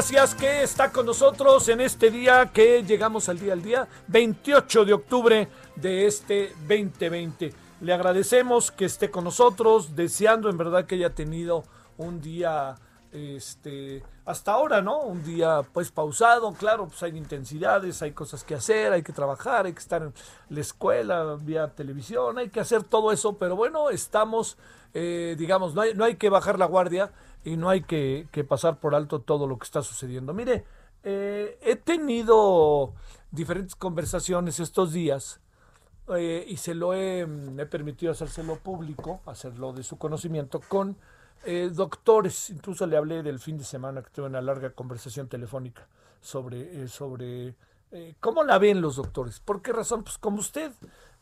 Gracias que está con nosotros en este día que llegamos al día al día, 28 de octubre de este 2020. Le agradecemos que esté con nosotros, deseando en verdad que haya tenido un día este hasta ahora, ¿no? Un día pues pausado, claro, pues hay intensidades, hay cosas que hacer, hay que trabajar, hay que estar en la escuela, vía televisión, hay que hacer todo eso, pero bueno, estamos, eh, digamos, no hay, no hay que bajar la guardia y no hay que, que pasar por alto todo lo que está sucediendo. Mire, eh, he tenido diferentes conversaciones estos días eh, y se lo he, he permitido hacérselo público, hacerlo de su conocimiento con eh, doctores. Incluso le hablé del fin de semana que tuve una larga conversación telefónica sobre, eh, sobre eh, cómo la ven los doctores. ¿Por qué razón? Pues como usted,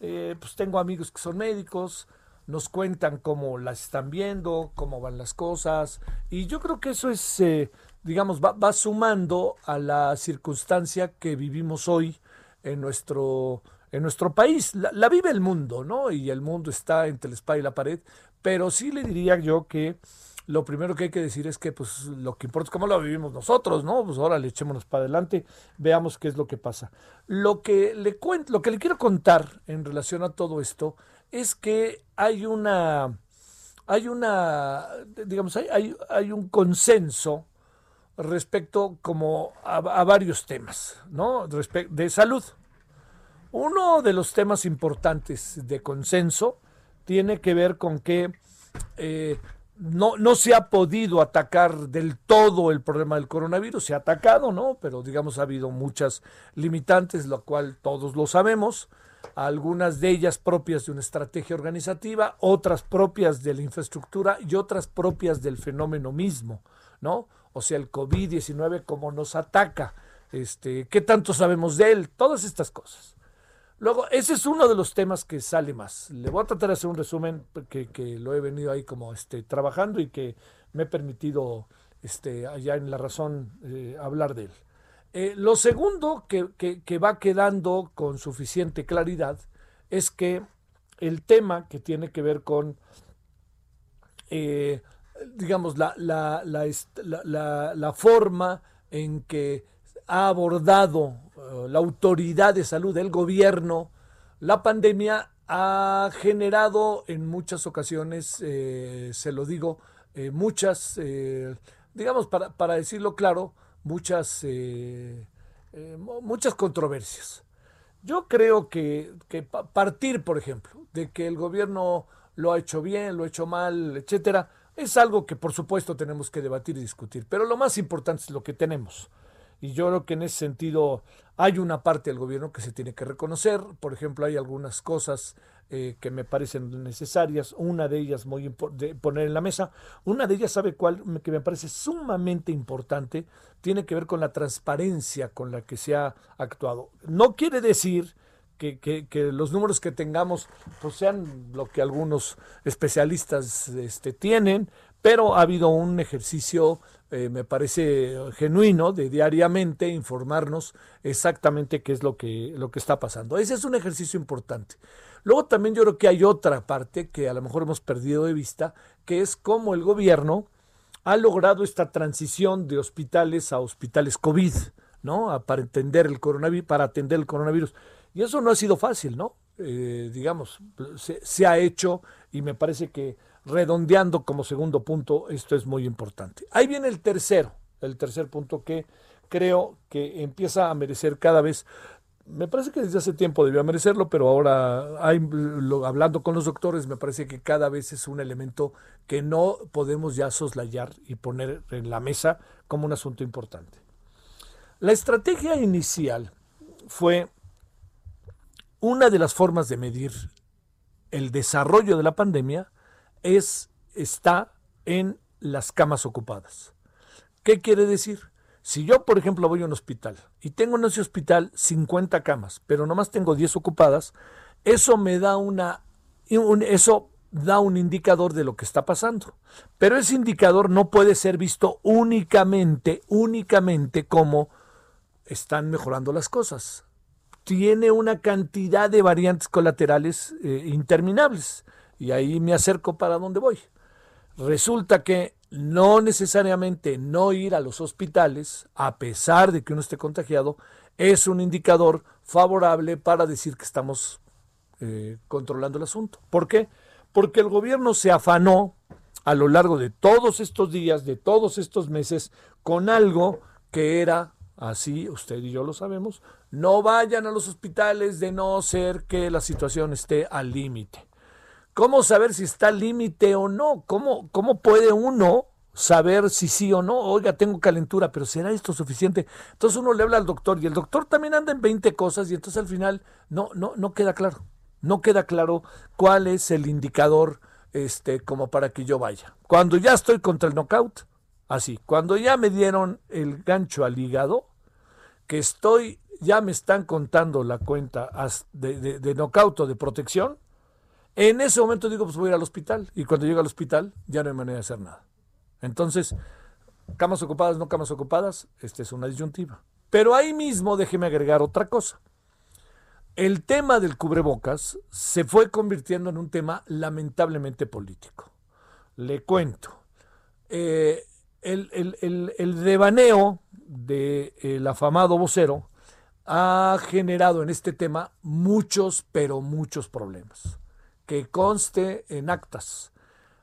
eh, pues tengo amigos que son médicos, nos cuentan cómo las están viendo, cómo van las cosas, y yo creo que eso es, eh, digamos, va, sumando a la circunstancia que vivimos hoy en nuestro, en nuestro país. La, la vive el mundo, ¿no? Y el mundo está entre la espada y la pared, pero sí le diría yo que lo primero que hay que decir es que pues lo que importa es cómo lo vivimos nosotros, ¿no? Pues ahora le echémonos para adelante, veamos qué es lo que pasa. Lo que le cuento, lo que le quiero contar en relación a todo esto es que hay una hay una digamos hay, hay, hay un consenso respecto como a, varios temas, ¿no? Respe- de salud. Uno de los temas importantes de consenso tiene que ver con que eh, no, no se ha podido atacar del todo el problema del coronavirus, se ha atacado, ¿no? Pero digamos ha habido muchas limitantes, lo cual todos lo sabemos, algunas de ellas propias de una estrategia organizativa, otras propias de la infraestructura y otras propias del fenómeno mismo, ¿no? O sea, el COVID-19, cómo nos ataca, este, qué tanto sabemos de él, todas estas cosas. Luego, ese es uno de los temas que sale más. Le voy a tratar de hacer un resumen que, que lo he venido ahí como este, trabajando y que me he permitido este, allá en La Razón eh, hablar de él. Eh, lo segundo que, que, va quedando con suficiente claridad es que el tema que tiene que ver con, eh, digamos, la, la, la, la- forma en que ha abordado eh, la autoridad de salud del gobierno la pandemia ha generado en muchas ocasiones, eh, se lo digo, muchas, digamos, para, para decirlo claro, muchas, eh, eh, mu- muchas controversias. Yo creo que, que pa- partir, por ejemplo, de que el gobierno lo ha hecho bien, lo ha hecho mal, etcétera, es algo que por supuesto tenemos que debatir y discutir. Pero lo más importante es lo que tenemos. Y yo creo que en ese sentido hay una parte del gobierno que se tiene que reconocer. Por ejemplo, hay algunas cosas eh, que me parecen necesarias. Una de ellas muy de poner en la mesa. Una de ellas, ¿sabe cuál? Que me parece sumamente importante. Tiene que ver con la transparencia con la que se ha actuado. No quiere decir que, que, los números que tengamos pues sean lo que algunos especialistas este, tienen, pero ha habido un ejercicio, eh, me parece genuino, de diariamente informarnos exactamente qué es lo que, lo que está pasando. Ese es un ejercicio importante. Luego también yo creo que hay otra parte que a lo mejor hemos perdido de vista, que es cómo el gobierno ha logrado esta transición de hospitales a hospitales COVID, ¿no? Para el coronavirus, para atender el coronavirus. Y eso no ha sido fácil, ¿no? Eh, digamos, se, ha hecho y me parece que redondeando como segundo punto, esto es muy importante. Ahí viene el tercero, el tercer punto que creo que empieza a merecer cada vez, me parece que desde hace tiempo debió merecerlo, pero ahora hablando con los doctores, me parece que cada vez es un elemento que no podemos ya soslayar y poner en la mesa como un asunto importante. La estrategia inicial fue una de las formas de medir el desarrollo de la pandemia es, está en las camas ocupadas. ¿Qué quiere decir? Si yo, por ejemplo, voy a un hospital y tengo en ese hospital 50 camas, pero nomás tengo 10 ocupadas, eso me da una, eso da un indicador de lo que está pasando. Pero ese indicador no puede ser visto únicamente, únicamente como están mejorando las cosas. Tiene una cantidad de variantes colaterales eh, interminables. Y ahí me acerco para dónde voy. Resulta que no necesariamente no ir a los hospitales, a pesar de que uno esté contagiado, es un indicador favorable para decir que estamos eh, controlando el asunto. ¿Por qué? Porque el gobierno se afanó a lo largo de todos estos días, de todos estos meses, con algo que era, así usted y yo lo sabemos, no vayan a los hospitales de no ser que la situación esté al límite. ¿Cómo saber si está límite o no? ¿Cómo, ¿Cómo puede uno saber si sí o no? Oiga, tengo calentura, pero ¿será esto suficiente? Entonces uno le habla al doctor y el doctor también anda en 20 cosas y entonces al final no, no, no queda claro. No queda claro cuál es el indicador este, como para que yo vaya. Cuando ya estoy contra el knockout, así. Cuando ya me dieron el gancho al hígado, que estoy, ya me están contando la cuenta de, de, de knockout o de protección, en ese momento digo, pues voy a ir al hospital. Y cuando llego al hospital, ya no hay manera de hacer nada. Entonces, camas ocupadas, no camas ocupadas, esta es una disyuntiva. Pero ahí mismo déjeme agregar otra cosa. El tema del cubrebocas se fue convirtiendo en un tema lamentablemente político. Le cuento. Eh, el, devaneo del afamado vocero ha generado en este tema muchos, pero muchos problemas que conste en actas.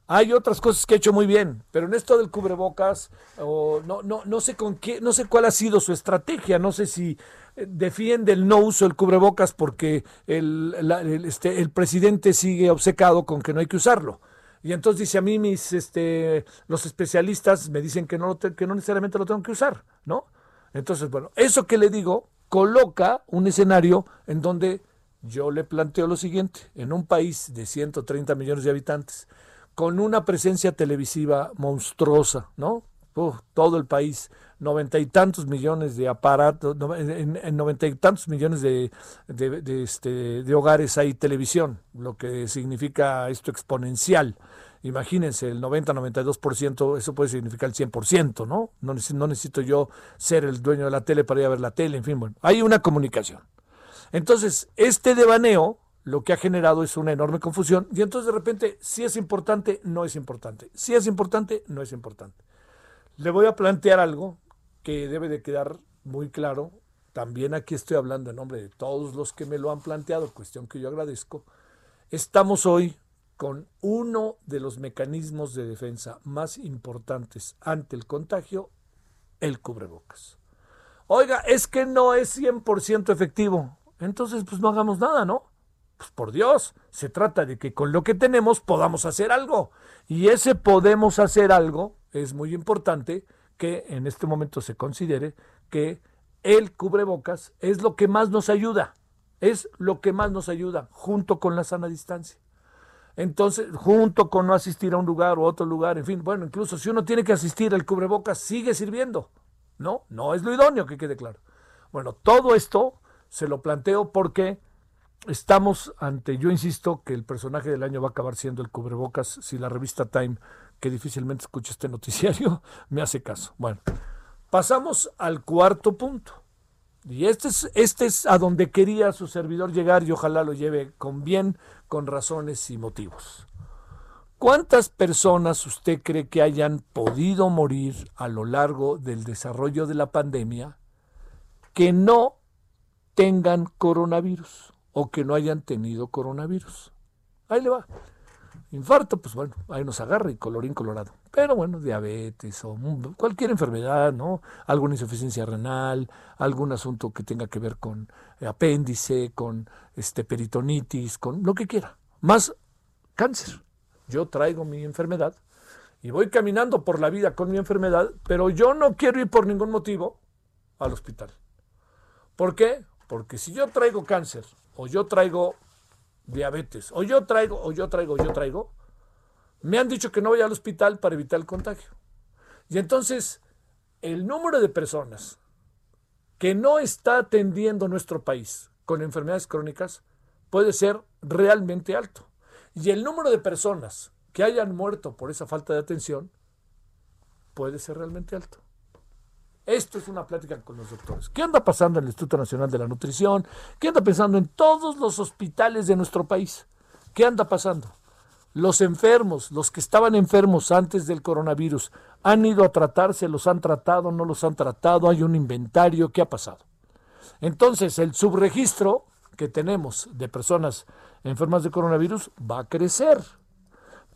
Hay otras cosas que ha hecho muy bien, pero en esto del cubrebocas, no, no, no sé con qué, no sé cuál ha sido su estrategia, no sé si eh, defiende el no uso del cubrebocas porque el, este, el presidente sigue obcecado con que no hay que usarlo. Y entonces dice a mí mis este los especialistas me dicen que no que no necesariamente lo tengo que usar, ¿no? Entonces, bueno, eso que le digo coloca un escenario en donde yo le planteo lo siguiente, en un país de 130 millones de habitantes, con una presencia televisiva monstruosa, ¿no? todo el país, noventa y tantos millones de aparatos, en noventa y tantos millones de, de, este, de hogares hay televisión, lo que significa esto exponencial. Imagínense, el 90-92%, eso puede significar el 100%, ¿no? ¿no? No necesito yo ser el dueño de la tele para ir a ver la tele, en fin, bueno, hay una comunicación. Entonces, este devaneo lo que ha generado es una enorme confusión y entonces de repente, si es importante, no es importante. Si es importante, no es importante. Le voy a plantear algo que debe de quedar muy claro. También aquí estoy hablando en nombre de todos los que me lo han planteado, cuestión que yo agradezco. Estamos hoy con uno de los mecanismos de defensa más importantes ante el contagio, el cubrebocas. Oiga, es que no es 100% efectivo entonces pues no hagamos nada, ¿no? Pues por Dios, se trata de que con lo que tenemos podamos hacer algo. Y ese podemos hacer algo es muy importante que en este momento se considere que el cubrebocas es lo que más nos ayuda. Es lo que más nos ayuda, junto con la sana distancia. Entonces, junto con no asistir a un lugar o otro lugar, en fin, bueno, incluso si uno tiene que asistir, el cubrebocas sigue sirviendo. No, no es lo idóneo, que quede claro. Bueno, todo esto se lo planteo porque estamos ante, yo insisto que el personaje del año va a acabar siendo el cubrebocas si la revista Time, que difícilmente escucha este noticiario, me hace caso. Bueno, pasamos al cuarto punto. Y este es, este es a donde quería su servidor llegar y ojalá lo lleve con bien, con razones y motivos. ¿Cuántas personas usted cree que hayan podido morir a lo largo del desarrollo de la pandemia que no tengan coronavirus o que no hayan tenido coronavirus? Ahí le va. Infarto, pues bueno, ahí nos agarra y colorín colorado. Pero bueno, diabetes o cualquier enfermedad, ¿no? Alguna insuficiencia renal, algún asunto que tenga que ver con apéndice, con este peritonitis, con lo que quiera. Más cáncer. Yo traigo mi enfermedad y voy caminando por la vida con mi enfermedad, pero yo no quiero ir por ningún motivo al hospital. ¿Por qué? Porque si yo traigo cáncer o yo traigo diabetes, o yo traigo, o yo traigo, o yo traigo, me han dicho que no vaya al hospital para evitar el contagio. Y entonces, el número de personas que no está atendiendo nuestro país con enfermedades crónicas puede ser realmente alto. Y el número de personas que hayan muerto por esa falta de atención puede ser realmente alto. Esto es una plática con los doctores. ¿Qué anda pasando en el Instituto Nacional de la Nutrición? ¿Qué anda pasando en todos los hospitales de nuestro país? ¿Qué anda pasando? Los enfermos, los que estaban enfermos antes del coronavirus, han ido a tratarse, los han tratado, no los han tratado, hay un inventario, ¿qué ha pasado? Entonces, el subregistro que tenemos de personas enfermas de coronavirus va a crecer,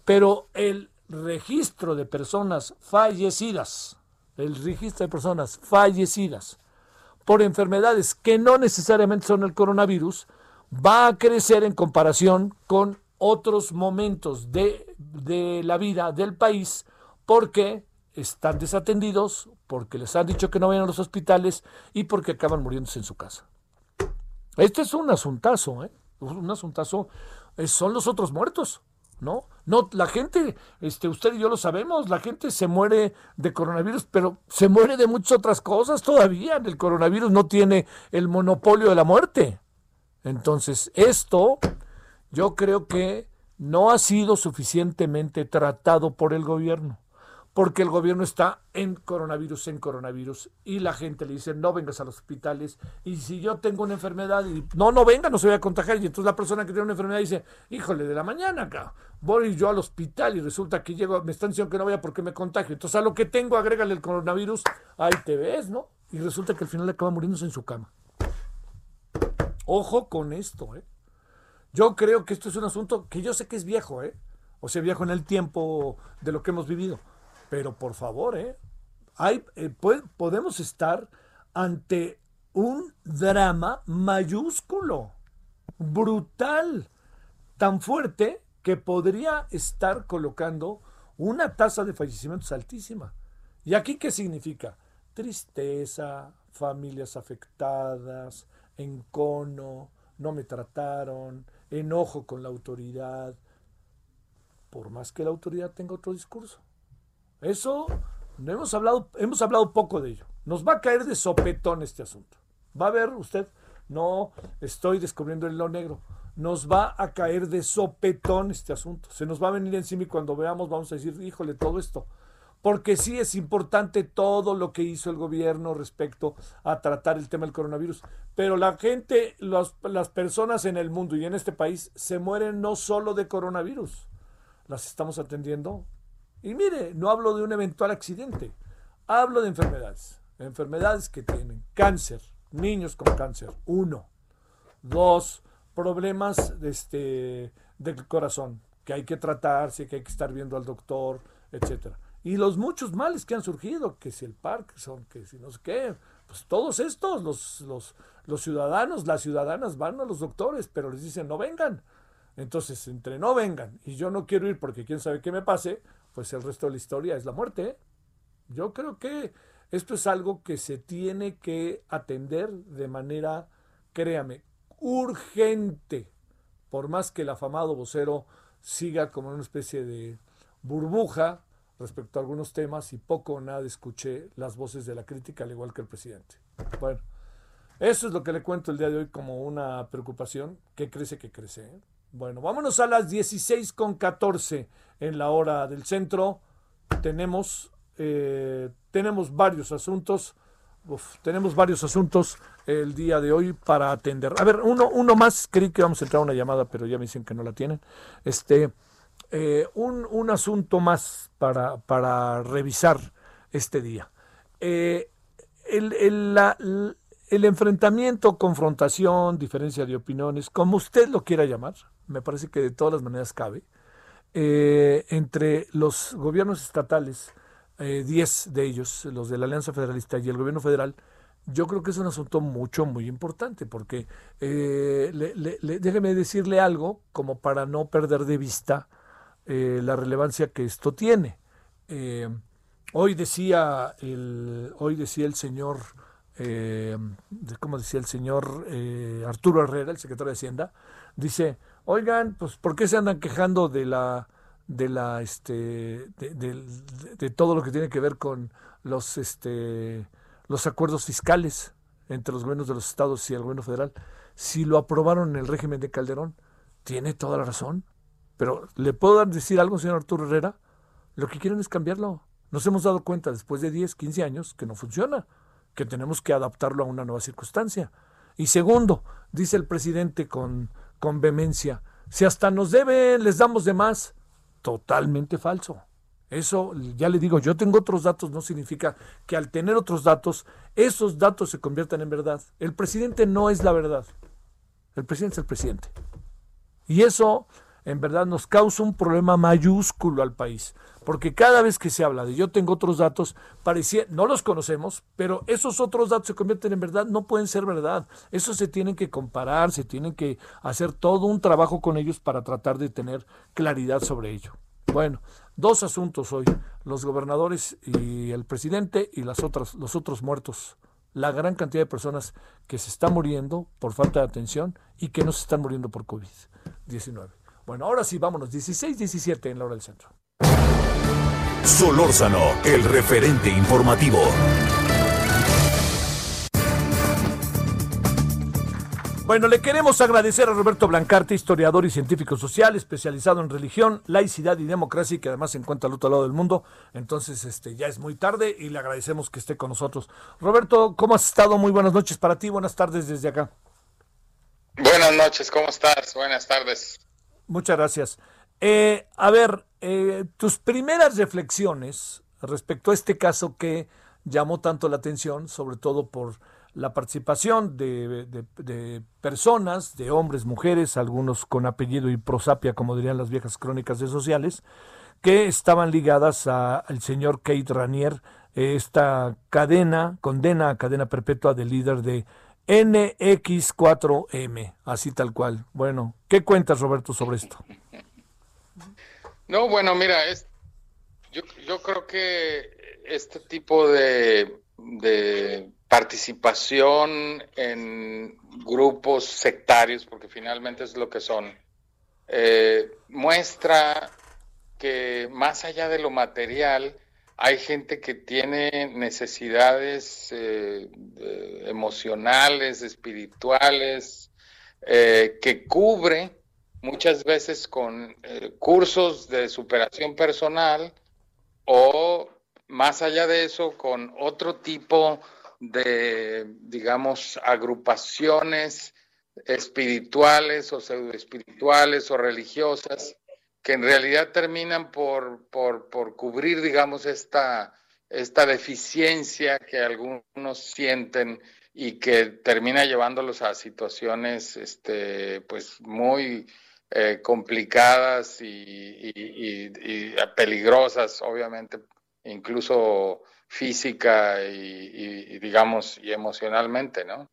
pero el registro de personas fallecidas, el registro de personas fallecidas por enfermedades que no necesariamente son el coronavirus, va a crecer en comparación con otros momentos de, de, la vida del país porque están desatendidos, porque les han dicho que no vayan a los hospitales y porque acaban muriéndose en su casa. Este es un asuntazo, ¿eh? un asuntazo, eh, son los otros muertos. ¿No? No, la gente, este, usted y yo lo sabemos, la gente se muere de coronavirus, pero se muere de muchas otras cosas todavía. El coronavirus no tiene el monopolio de la muerte. Entonces, esto yo creo que no ha sido suficientemente tratado por el gobierno porque el gobierno está en coronavirus, en coronavirus, y la gente le dice, no vengas a los hospitales, y si yo tengo una enfermedad, y no, no venga, no se voy a contagiar, y entonces la persona que tiene una enfermedad dice, híjole, de la mañana acá, voy yo al hospital y resulta que llego, me están diciendo que no vaya porque me contagio, entonces a lo que tengo, agrégale el coronavirus, ahí te ves, ¿no? Y resulta que al final acaba muriéndose en su cama. Ojo con esto, ¿eh? Yo creo que esto es un asunto que yo sé que es viejo, ¿eh? O sea, viejo en el tiempo de lo que hemos vivido pero por favor, ¿eh? Hay, eh, podemos estar ante un drama mayúsculo, brutal, tan fuerte que podría estar colocando una tasa de fallecimientos altísima. ¿Y aquí qué significa? Tristeza, familias afectadas, encono, no me trataron, enojo con la autoridad, por más que la autoridad tenga otro discurso. Eso hemos hablado, hemos hablado poco de ello. Nos va a caer de sopetón este asunto. Va a ver usted, no estoy descubriendo el lo negro. Nos va a caer de sopetón este asunto. Se nos va a venir encima y cuando veamos vamos a decir, híjole, todo esto. Porque sí es importante todo lo que hizo el gobierno respecto a tratar el tema del coronavirus. Pero la gente, las personas en el mundo y en este país se mueren no solo de coronavirus. Las estamos atendiendo y mire, no hablo de un eventual accidente, hablo de enfermedades. Enfermedades que tienen cáncer, niños con cáncer, uno. Dos, problemas este, del corazón, que hay que tratarse, que hay que estar viendo al doctor, etcétera. Y los muchos males que han surgido, que si el Parkinson, que si no sé qué, pues todos estos, los, los, los ciudadanos, las ciudadanas van a los doctores, pero les dicen no vengan. Entonces, entre no vengan y yo no quiero ir porque quién sabe qué me pase, pues el resto de la historia es la muerte. Yo creo que esto es algo que se tiene que atender de manera, créame, urgente, por más que el afamado vocero siga como una especie de burbuja respecto a algunos temas y poco o nada escuché las voces de la crítica, al igual que el presidente. Bueno, eso es lo que le cuento el día de hoy como una preocupación que crece, que crece. ¿eh? Bueno, vámonos a las 16 con 14 en la hora del centro. Tenemos, eh, tenemos varios asuntos. tenemos varios asuntos el día de hoy para atender. A ver, uno, uno más, creí que vamos a entrar a una llamada, pero ya me dicen que no la tienen. Este, eh, un, asunto más para, para revisar este día. Eh, el, el, enfrentamiento, confrontación, diferencia de opiniones, como usted lo quiera llamar, me parece que de todas las maneras cabe, eh, entre los gobiernos estatales, 10 de ellos, los de la Alianza Federalista y el gobierno federal, yo creo que es un asunto mucho, muy importante, porque déjeme decirle algo como para no perder de vista eh, la relevancia que esto tiene. Eh, hoy decía el, hoy decía el señor, eh, ¿cómo decía el señor Arturo Herrera, el secretario de Hacienda? Dice, oigan, pues ¿por qué se andan quejando de la de la este de, todo lo que tiene que ver con los este los acuerdos fiscales entre los gobiernos de los estados y el gobierno federal si lo aprobaron en el régimen de Calderón tiene toda la razón pero le puedo decir algo, señor Arturo Herrera, lo que quieren es cambiarlo. Nos hemos dado cuenta después de 10, 15 años que no funciona, que tenemos que adaptarlo a una nueva circunstancia. Y segundo, dice el presidente con, con vehemencia, si hasta nos deben, les damos de más. Totalmente falso. Eso, ya le digo, yo tengo otros datos, no significa que al tener otros datos, esos datos se conviertan en verdad. El presidente no es la verdad. El presidente es el presidente. Y eso en verdad nos causa un problema mayúsculo al país. Porque cada vez que se habla de yo tengo otros datos, parecía, no los conocemos, pero esos otros datos se convierten en verdad, no pueden ser verdad. Eso se tienen que comparar, se tienen que hacer todo un trabajo con ellos para tratar de tener claridad sobre ello. Bueno, dos asuntos hoy, los gobernadores y el presidente y las otras, los otros muertos la gran cantidad de personas que se están muriendo por falta de atención y que no se están muriendo por COVID-19. Bueno, ahora sí, vámonos. 16-17 en la hora del centro. Solórzano, el referente informativo. Bueno, le queremos agradecer a Roberto Blancarte, historiador y científico social, especializado en religión, laicidad y democracia, y que además se encuentra al otro lado del mundo. Entonces, este, ya es muy tarde y le agradecemos que esté con nosotros. Roberto, ¿cómo has estado? Muy buenas noches para ti, buenas tardes desde acá. Buenas noches, ¿cómo estás? Buenas tardes. Muchas gracias. Eh, a ver, eh, tus primeras reflexiones respecto a este caso que llamó tanto la atención, sobre todo por la participación de, personas, de hombres, mujeres, algunos con apellido y prosapia, como dirían las viejas crónicas de sociales, que estaban ligadas al señor Kate Ranier, esta cadena, condena a cadena perpetua del líder de NX4M, así tal cual. Bueno, ¿qué cuentas, Roberto, sobre esto? No, bueno, mira, es, yo, yo creo que este tipo de, de participación en grupos sectarios, porque finalmente es lo que son, eh, muestra que más allá de lo material, hay gente que tiene necesidades eh, emocionales, espirituales, eh, que cubre muchas veces con eh, cursos de superación personal o más allá de eso con otro tipo de, digamos, agrupaciones espirituales o pseudoespirituales o religiosas que en realidad terminan por, por, por cubrir, digamos, esta, esta deficiencia que algunos sienten y que termina llevándolos a situaciones este, pues muy eh, complicadas y, peligrosas, obviamente, incluso física y, digamos, y emocionalmente, ¿no?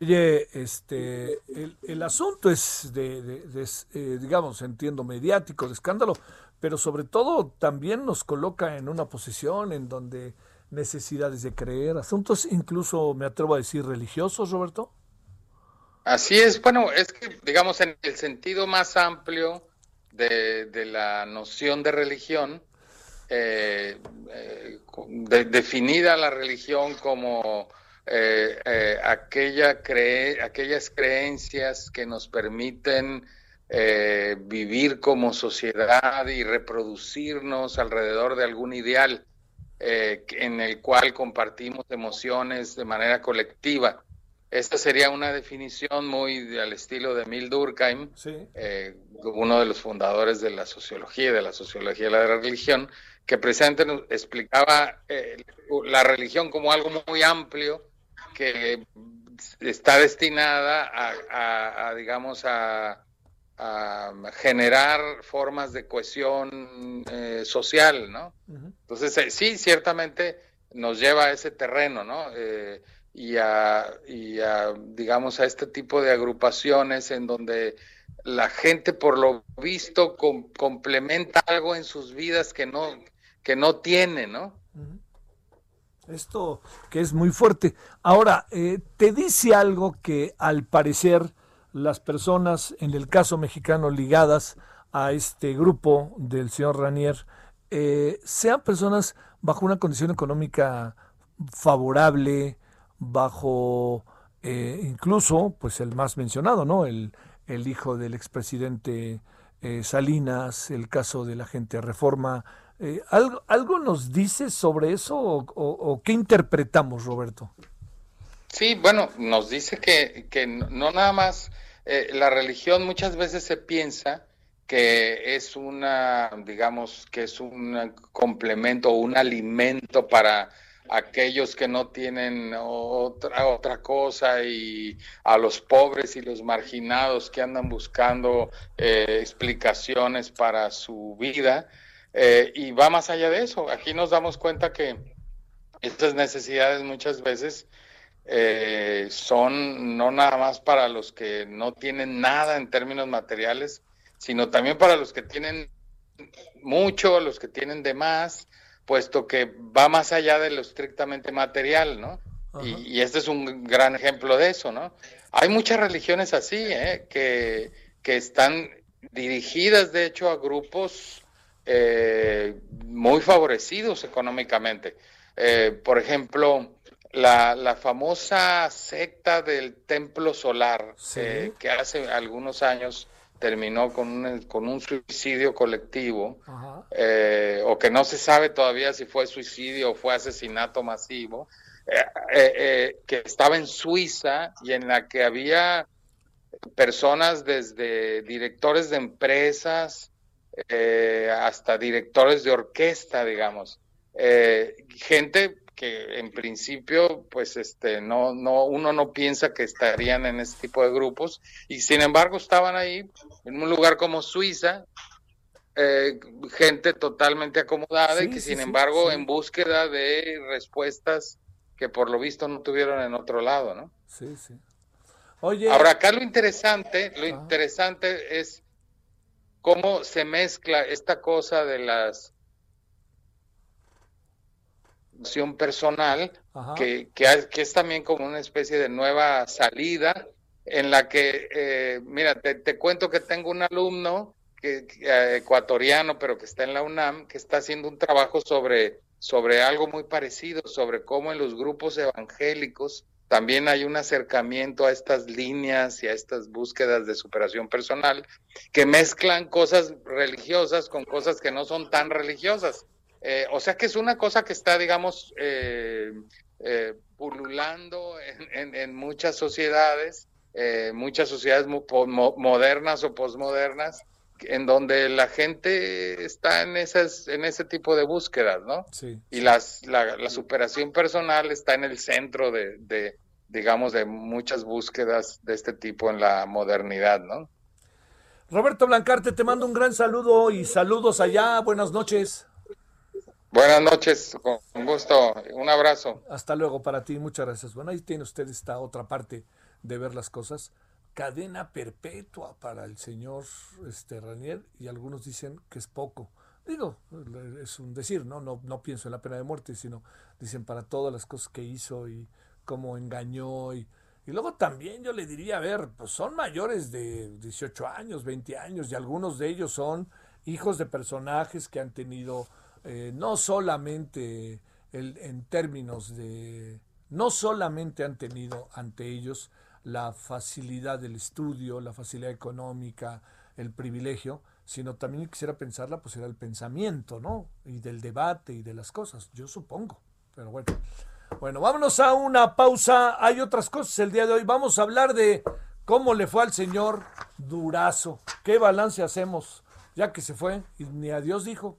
Oye, este, el, asunto es de, eh, digamos, entiendo, mediático, de escándalo, pero sobre todo también nos coloca en una posición en donde necesidades de creer, asuntos incluso, me atrevo a decir, religiosos, Roberto. Así es, bueno, es que digamos en el sentido más amplio de, la noción de religión, eh, eh, definida la religión como eh, aquella cree, aquellas creencias que nos permiten vivir como sociedad y reproducirnos alrededor de algún ideal en el cual compartimos emociones de manera colectiva. Esta sería una definición muy al estilo de Emil Durkheim, eh, uno de los fundadores de la sociología y de la sociología de la religión, que precisamente nos explicaba eh, la religión como algo muy amplio que está destinada a, digamos, a, generar formas de cohesión eh, social, ¿no? Entonces, sí, ciertamente nos lleva a ese terreno, ¿no? Y a, digamos, a este tipo de agrupaciones en donde la gente, por lo visto, complementa algo en sus vidas que no, que no tiene, ¿no? Esto que es muy fuerte. Ahora, eh, te dice algo que al parecer las personas, en el caso mexicano, ligadas a este grupo del señor Ranier, eh, sean personas bajo una condición económica favorable, bajo eh, incluso pues el más mencionado, ¿no? El, el hijo del expresidente eh, Salinas, el caso de la gente Reforma. Eh, ¿algo, ¿Algo nos dice sobre eso o, qué interpretamos, Roberto? Sí, bueno, nos dice que, que no nada más la religión muchas veces se piensa que es una, digamos, que es un complemento o un alimento para aquellos que no tienen otra, otra cosa y a los pobres y los marginados que andan buscando eh, explicaciones para su vida. Eh, y va más allá de eso. Aquí nos damos cuenta que estas necesidades muchas veces eh, son no nada más para los que no tienen nada en términos materiales, sino también para los que tienen mucho, los que tienen de más, puesto que va más allá de lo estrictamente material, ¿no? Y, este es un gran ejemplo de eso, ¿no? Hay muchas religiones así, ¿eh? que, que están dirigidas, de hecho, a grupos eh, muy favorecidos económicamente. Eh, por ejemplo, la, la, famosa secta del templo solar, que hace algunos años terminó con un, con un suicidio colectivo, eh, o que no se sabe todavía si fue suicidio o fue asesinato masivo, eh, eh, que estaba en Suiza y en la que había personas desde directores de empresas hasta directores de orquesta, digamos, gente que en principio, pues este, no, no, uno no piensa que estarían en ese tipo de grupos, y sin embargo estaban ahí en un lugar como Suiza, eh, gente totalmente acomodada y que sin embargo en búsqueda de respuestas que por lo visto no tuvieron en otro lado, ¿no? Sí, sí. Oye. Ahora acá lo interesante, lo interesante es cómo se mezcla esta cosa de las personal, que, que, es también como una especie de nueva salida en la que, eh, mira, te, cuento que tengo un alumno que, eh, ecuatoriano, pero que está en la UNAM, que está haciendo un trabajo sobre, sobre algo muy parecido, sobre cómo en los grupos evangélicos también hay un acercamiento a estas líneas y a estas búsquedas de superación personal que mezclan cosas religiosas con cosas que no son tan religiosas. Eh, o sea que es una cosa que está, digamos, eh, eh, pululando en, muchas sociedades, muchas sociedades modernas o posmodernas, en donde la gente está en esas, en ese tipo de búsquedas, ¿no? Sí. Y las, la, superación personal está en el centro de, de, digamos, de muchas búsquedas de este tipo en la modernidad, ¿no? Roberto Blancarte, te mando un gran saludo y saludos allá. Buenas noches. Buenas noches, con gusto, un abrazo. Hasta luego para ti, muchas gracias. Bueno, ahí tiene usted esta otra parte de ver las cosas. Cadena perpetua para el señor este, Ranier y algunos dicen que es poco. Digo, es un decir, ¿no? No, no pienso en la pena de muerte, sino dicen para todas las cosas que hizo y cómo engañó y, Y luego también yo le diría, a ver, pues son mayores de 18 años, 20 años, y algunos de ellos son hijos de personajes que han tenido eh, no solamente el, en términos de, no solamente han tenido ante ellos la facilidad del estudio, la facilidad económica, el privilegio, sino también quisiera pensarla, pues era el pensamiento, ¿no? Y del debate y de las cosas, yo supongo. Pero bueno. Bueno, vámonos a una pausa. Hay otras cosas el día de hoy. Vamos a hablar de cómo le fue al señor Durazo. ¿Qué balance hacemos? Ya que se fue y ni adiós dijo.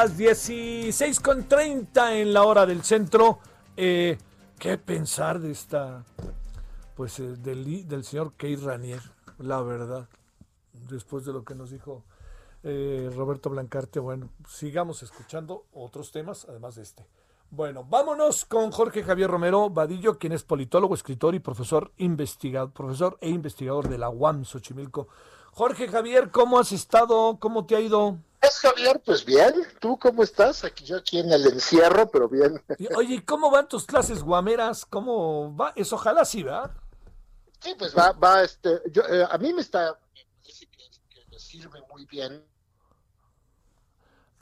Las 16.30 en la hora del centro. Eh, ¿Qué pensar de esta, pues, eh, del, del, señor Keith Ranier? La verdad, después de lo que nos dijo eh, Roberto Blancarte, bueno, sigamos escuchando otros temas, además de este. Bueno, vámonos con Jorge Javier Romero Vadillo, quien es politólogo, escritor y profesor, investigador, profesor e investigador de la UAM Xochimilco. Jorge Javier, ¿cómo has estado? ¿Cómo te ha ido? Es Javier, pues bien. ¿Tú cómo estás? Aquí yo aquí en el encierro, pero bien. Oye, ¿cómo van tus clases guameras? ¿Cómo va? Es ojalá sí, ¿verdad? Sí, pues va, va, este, yo, eh, a mí me está, me sirve muy bien.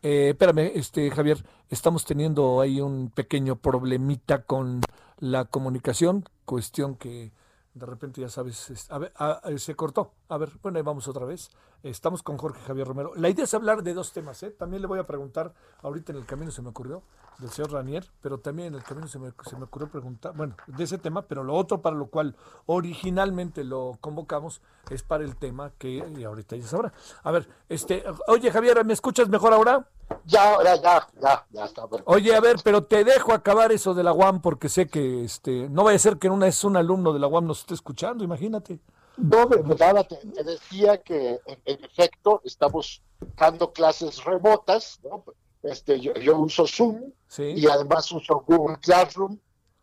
Eh, espérame, este, Javier, estamos teniendo ahí un pequeño problemita con la comunicación, cuestión que de repente ya sabes, a ver, se cortó. A ver, bueno, ahí vamos otra vez. Estamos con Jorge Javier Romero. La idea es hablar de dos temas, ¿eh? También le voy a preguntar, ahorita en el camino se me ocurrió, del señor Ranier, pero también en el camino se me, se me ocurrió preguntar, bueno, de ese tema, pero lo otro para lo cual originalmente lo convocamos es para el tema que y ahorita ya sabrá. A ver, este, oye Javier, ¿me escuchas mejor ahora? Ya, ya, ya, ya, ya está. Oye, a ver, pero te dejo acabar eso de la UAM porque sé que este no vaya a ser que una es un alumno de la UAM nos esté escuchando, imagínate. No, nada, te, te, decía que en, en, efecto estamos dando clases remotas, ¿no? Este, yo, yo uso Zoom Sí. y además uso Google Classroom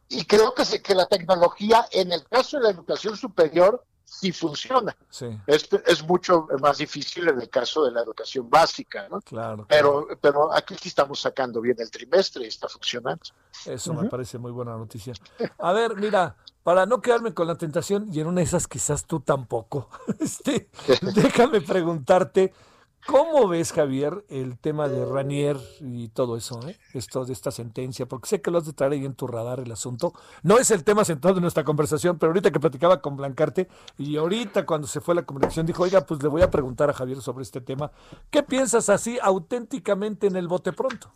y creo que, se, que la tecnología en el caso de la educación superior sí funciona. Sí, Es, es mucho más difícil en el caso de la educación básica, ¿no? claro. Pero, pero aquí sí estamos sacando bien el trimestre y está funcionando. Eso me parece muy buena noticia. A ver, mira, para no quedarme con la tentación, y en una de esas quizás tú tampoco, este, déjame preguntarte, ¿cómo ves, Javier, el tema de Ranier y todo eso, eh? esto de esta sentencia? Porque sé que lo has de traer ahí en tu radar el asunto. No es el tema central de nuestra conversación, pero ahorita que platicaba con Blancarte, y ahorita cuando se fue la comunicación, dijo, oiga, pues le voy a preguntar a Javier sobre este tema. ¿Qué piensas así auténticamente en el bote pronto?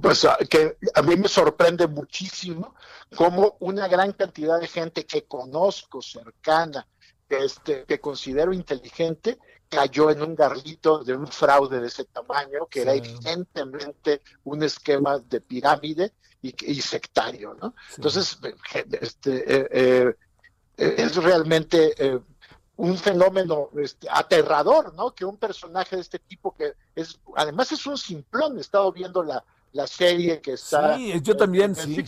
Pues a, que a mí me sorprende muchísimo cómo una gran cantidad de gente que conozco cercana, que, este, que considero inteligente, cayó en un garlito de un fraude de ese tamaño, que Sí. era evidentemente un esquema de pirámide y, y sectario, ¿no? Sí. Entonces, este, eh, eh, es realmente eh, un fenómeno este, aterrador, ¿no? Que un personaje de este tipo que es, además es un simplón, he estado viendo la, la serie que está Sí, yo también, sí.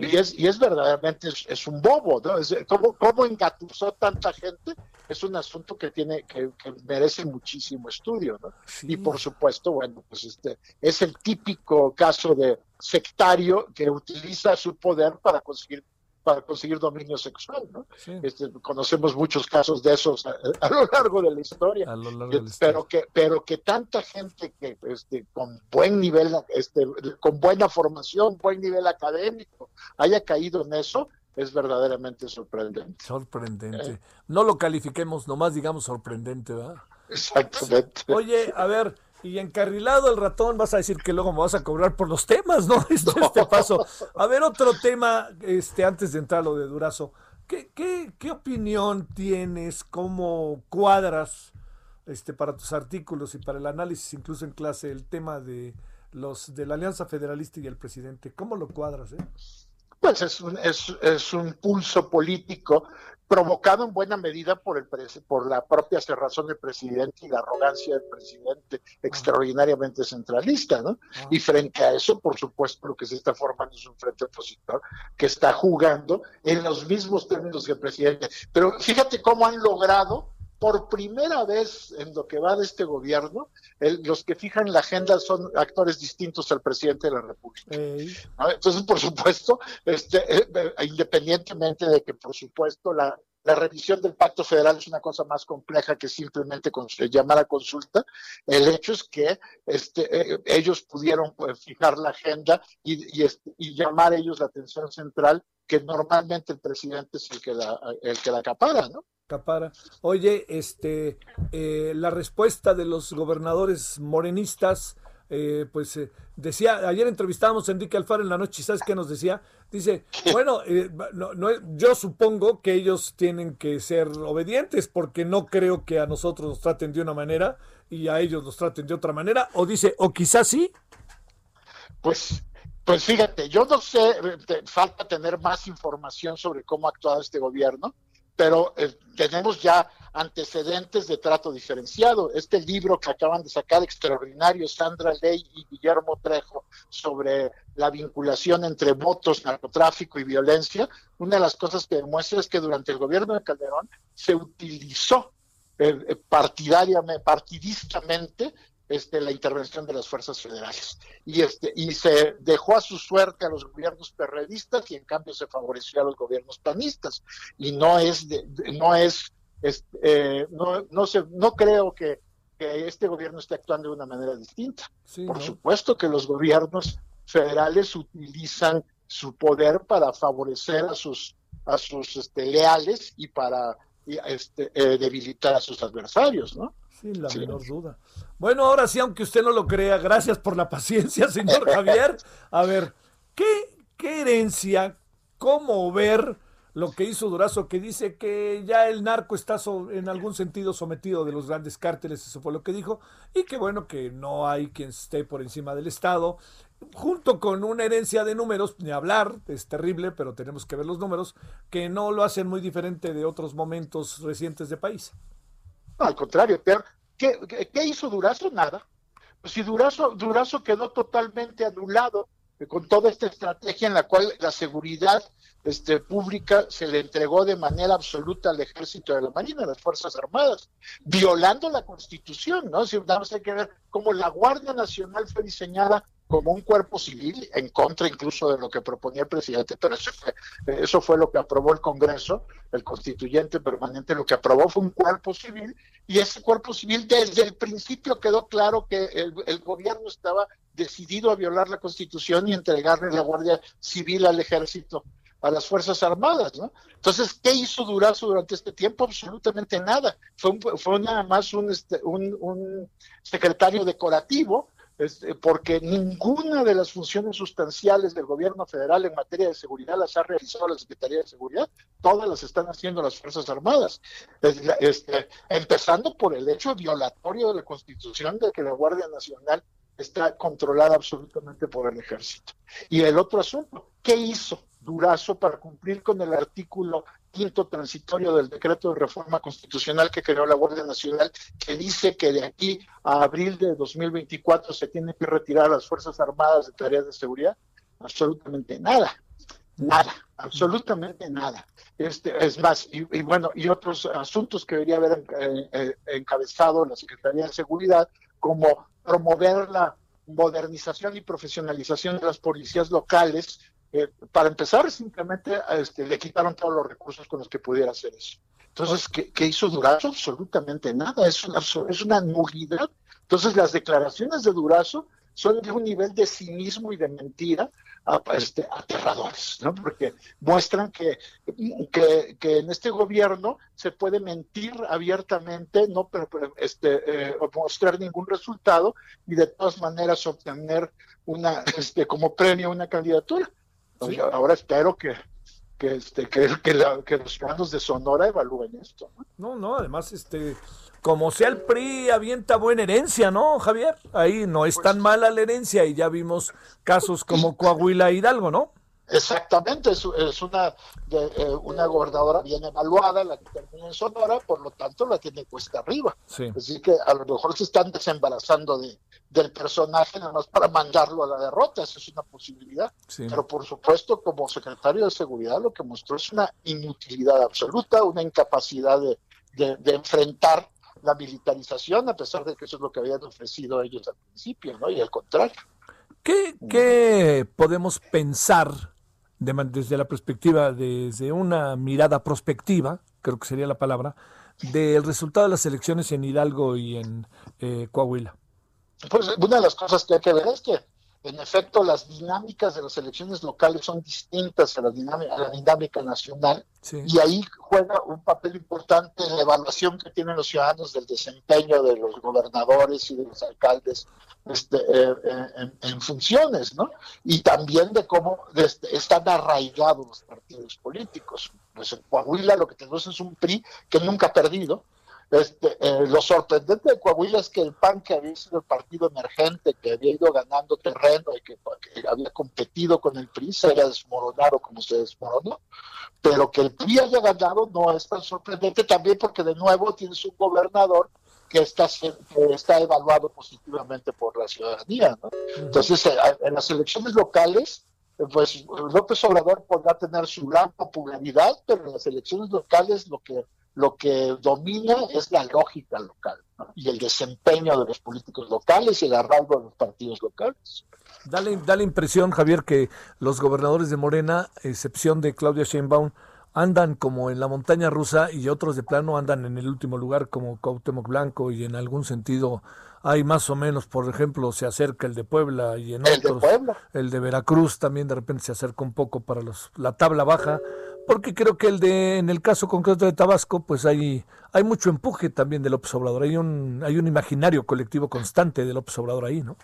Y es, y es verdaderamente, es, es un bobo, ¿no? Es, ¿cómo, ¿Cómo engatusó tanta gente? Es un asunto que tiene, que, que merece muchísimo estudio, ¿no? Sí. Y por supuesto, bueno, pues este es el típico caso de sectario que utiliza su poder para conseguir para conseguir dominio sexual, ¿no? Sí. Este, conocemos muchos casos de esos a, a lo largo de la historia. A lo largo Eh, de la pero que pero que tanta gente que este con buen nivel este con buena formación buen nivel académico haya caído en eso es verdaderamente sorprendente Sorprendente. No lo califiquemos, nomás digamos sorprendente, ¿verdad? exactamente Oye, a ver, y encarrilado el ratón, vas a decir que luego me vas a cobrar por los temas, ¿no? Este, este paso. A ver, otro tema, este, antes de entrar a lo de Durazo. ¿Qué, qué, qué opinión tienes? ¿Cómo cuadras este, para tus artículos y para el análisis, incluso en clase, el tema de los de la Alianza Federalista y el presidente? ¿Cómo lo cuadras? Eh? Pues es un, es, es un pulso político provocado en buena medida por, el por la propia cerrazón del presidente y la arrogancia del presidente extraordinariamente centralista, ¿no? Y frente a eso, por supuesto, lo que se está formando es un frente opositor que está jugando en los mismos términos que el presidente. Pero fíjate cómo han logrado por primera vez en lo que va de este gobierno, los que fijan la agenda son actores distintos al presidente de la República. Entonces, por supuesto, este, eh, eh, independientemente de que, por supuesto, la, la revisión del pacto federal es una cosa más compleja que simplemente eh, llamar a consulta. El hecho es que este, ellos pudieron pues, fijar la agenda y, y, este, y, llamar ellos la atención central, que normalmente el presidente es el que la, el acapara, ¿no? Capara. Oye, este, eh, la respuesta de los gobernadores morenistas, eh, pues eh, decía, ayer entrevistábamos a Enrique Alfaro en la noche, ¿sabes qué nos decía? Dice, bueno, no, yo supongo que ellos tienen que ser obedientes porque no creo que a nosotros nos traten de una manera y a ellos nos traten de otra manera, o dice, o quizás sí. Pues pues fíjate, yo no sé, falta tener más información sobre cómo ha actuado este gobierno pero eh, tenemos ya antecedentes de trato diferenciado. Este libro que acaban de sacar, extraordinario, Sandra Ley y Guillermo Trejo, sobre la vinculación entre votos, narcotráfico y violencia, una de las cosas que demuestra es que durante el gobierno de Calderón se utilizó eh, eh, partidariamente, partidistamente este, la intervención de las fuerzas federales. Y, este, y se dejó a su suerte a los gobiernos perredistas y en cambio se favoreció a los gobiernos panistas. Y no es, no es, eh, no, no, se, no creo que, que, este gobierno esté actuando de una manera distinta. Por supuesto que los gobiernos federales utilizan su poder para favorecer a sus, a sus este, leales y para este, eh, debilitar a sus adversarios, ¿no? Sin la menor duda. Bueno, ahora sí, aunque usted no lo crea, gracias por la paciencia, señor Javier. A ver, ¿qué, qué herencia, cómo ver lo que hizo Durazo, que dice que ya el narco está en algún sentido sometido de los grandes cárteles, eso fue lo que dijo, y que bueno, que no hay quien esté por encima del Estado, junto con una herencia de números, ni hablar, es terrible, pero tenemos que ver los números, que no lo hacen muy diferente de otros momentos recientes de país al contrario, ¿qué, qué, hizo Durazo? Nada. Si Durazo, Durazo quedó totalmente anulado con toda esta estrategia en la cual la seguridad este, pública se le entregó de manera absoluta al ejército de la Marina, a las Fuerzas Armadas, violando la Constitución, ¿no? Si vamos a que ver cómo la Guardia Nacional fue diseñada como un cuerpo civil, en contra incluso de lo que proponía el presidente, pero eso fue, eso fue lo que aprobó el Congreso, el constituyente permanente, lo que aprobó fue un cuerpo civil, y ese cuerpo civil desde el principio quedó claro que el, gobierno estaba decidido a violar la Constitución y entregarle la Guardia Civil al ejército a las Fuerzas Armadas, ¿no? Entonces, ¿qué hizo Durazo durante este tiempo? Absolutamente nada. Fue, fue nada más un, este, un, un secretario decorativo este, porque ninguna de las funciones sustanciales del gobierno federal en materia de seguridad las ha realizado la Secretaría de Seguridad, todas las están haciendo las Fuerzas Armadas, este, empezando por el hecho violatorio de la Constitución de que la Guardia Nacional está controlada absolutamente por el ejército. Y el otro asunto, ¿qué hizo Durazo para cumplir con el artículo quinto transitorio del decreto de reforma constitucional que creó la Guardia Nacional, que dice que de aquí a abril de 2024 se tiene que retirar las Fuerzas Armadas de tareas de seguridad? Absolutamente nada, nada, absolutamente nada. Este, es más, y, bueno, y otros asuntos que debería haber eh, eh, encabezado la Secretaría de Seguridad, como promover la modernización y profesionalización de las policías locales, eh, para empezar, simplemente este, le quitaron todos los recursos con los que pudiera hacer eso. Entonces, ¿qué, hizo Durazo? Absolutamente nada, es una, es una nulidad. Entonces, las declaraciones de Durazo son de un nivel de cinismo y de mentira este, aterradores, ¿no? Porque muestran que, que, que, en este gobierno se puede mentir abiertamente, no pero, este, eh, mostrar ningún resultado y de todas maneras obtener una, este, como premio una candidatura ahora espero que, que, este, que, que, los ciudadanos de Sonora evalúen esto. ¿no? no, además, este, como sea el PRI, avienta buena herencia, ¿no, Javier? Ahí no es pues tan mala la herencia y ya vimos casos como Coahuila e Hidalgo, ¿no? Exactamente, es, una, eh, una gobernadora bien evaluada, la que termina en Sonora, por lo tanto la tiene cuesta arriba. Así que a lo mejor se están desembarazando de, del personaje nada más para mandarlo a la derrota, esa es una posibilidad. Pero por supuesto, como secretario de Seguridad, lo que mostró es una inutilidad absoluta, una incapacidad de, de, enfrentar la militarización, a pesar de que eso es lo que habían ofrecido ellos al principio, ¿no? Y al contrario. ¿Qué, qué podemos pensar desde la perspectiva, desde una mirada prospectiva, creo que sería la palabra, del resultado de las elecciones en Hidalgo y en eh, Coahuila? Pues una de las cosas que hay que ver es que, en efecto, las dinámicas de las elecciones locales son distintas a la dinámica, a la dinámica nacional y ahí juega un papel importante la evaluación que tienen los ciudadanos del desempeño de los gobernadores y de los alcaldes este, eh, eh, en, funciones, ¿no? Y también de cómo este, están arraigados los partidos políticos. Pues en Coahuila lo que tenemos es un PRI que nunca ha perdido. Este, eh, lo sorprendente de Coahuila es que el PAN, que había sido el partido emergente, que había ido ganando terreno y que, había competido con el PRI, se haya desmoronado como se desmoronó. Pero que el PRI haya ganado no es tan sorprendente también porque de nuevo tienes un gobernador que está, que está evaluado positivamente por la ciudadanía. ¿no? Entonces, eh, en las elecciones locales, pues López Obrador podrá tener su gran popularidad, pero en las elecciones locales lo que lo que domina es la lógica local y el desempeño de los políticos locales y el arraigo de los partidos locales. Da la, da la impresión, Javier, que los gobernadores de Morena, excepción de Claudia Sheinbaum, andan como en la montaña rusa y otros de plano andan en el último lugar como Cuauhtémoc Blanco y en algún sentido hay más o menos, por ejemplo, se acerca el de Puebla y en otros el de Veracruz también de repente se acerca un poco para los la tabla baja, porque creo que el de en el caso concreto de Tabasco, pues hay hay mucho empuje también del López Obrador, hay un hay un imaginario colectivo constante del López Obrador ahí, ¿no?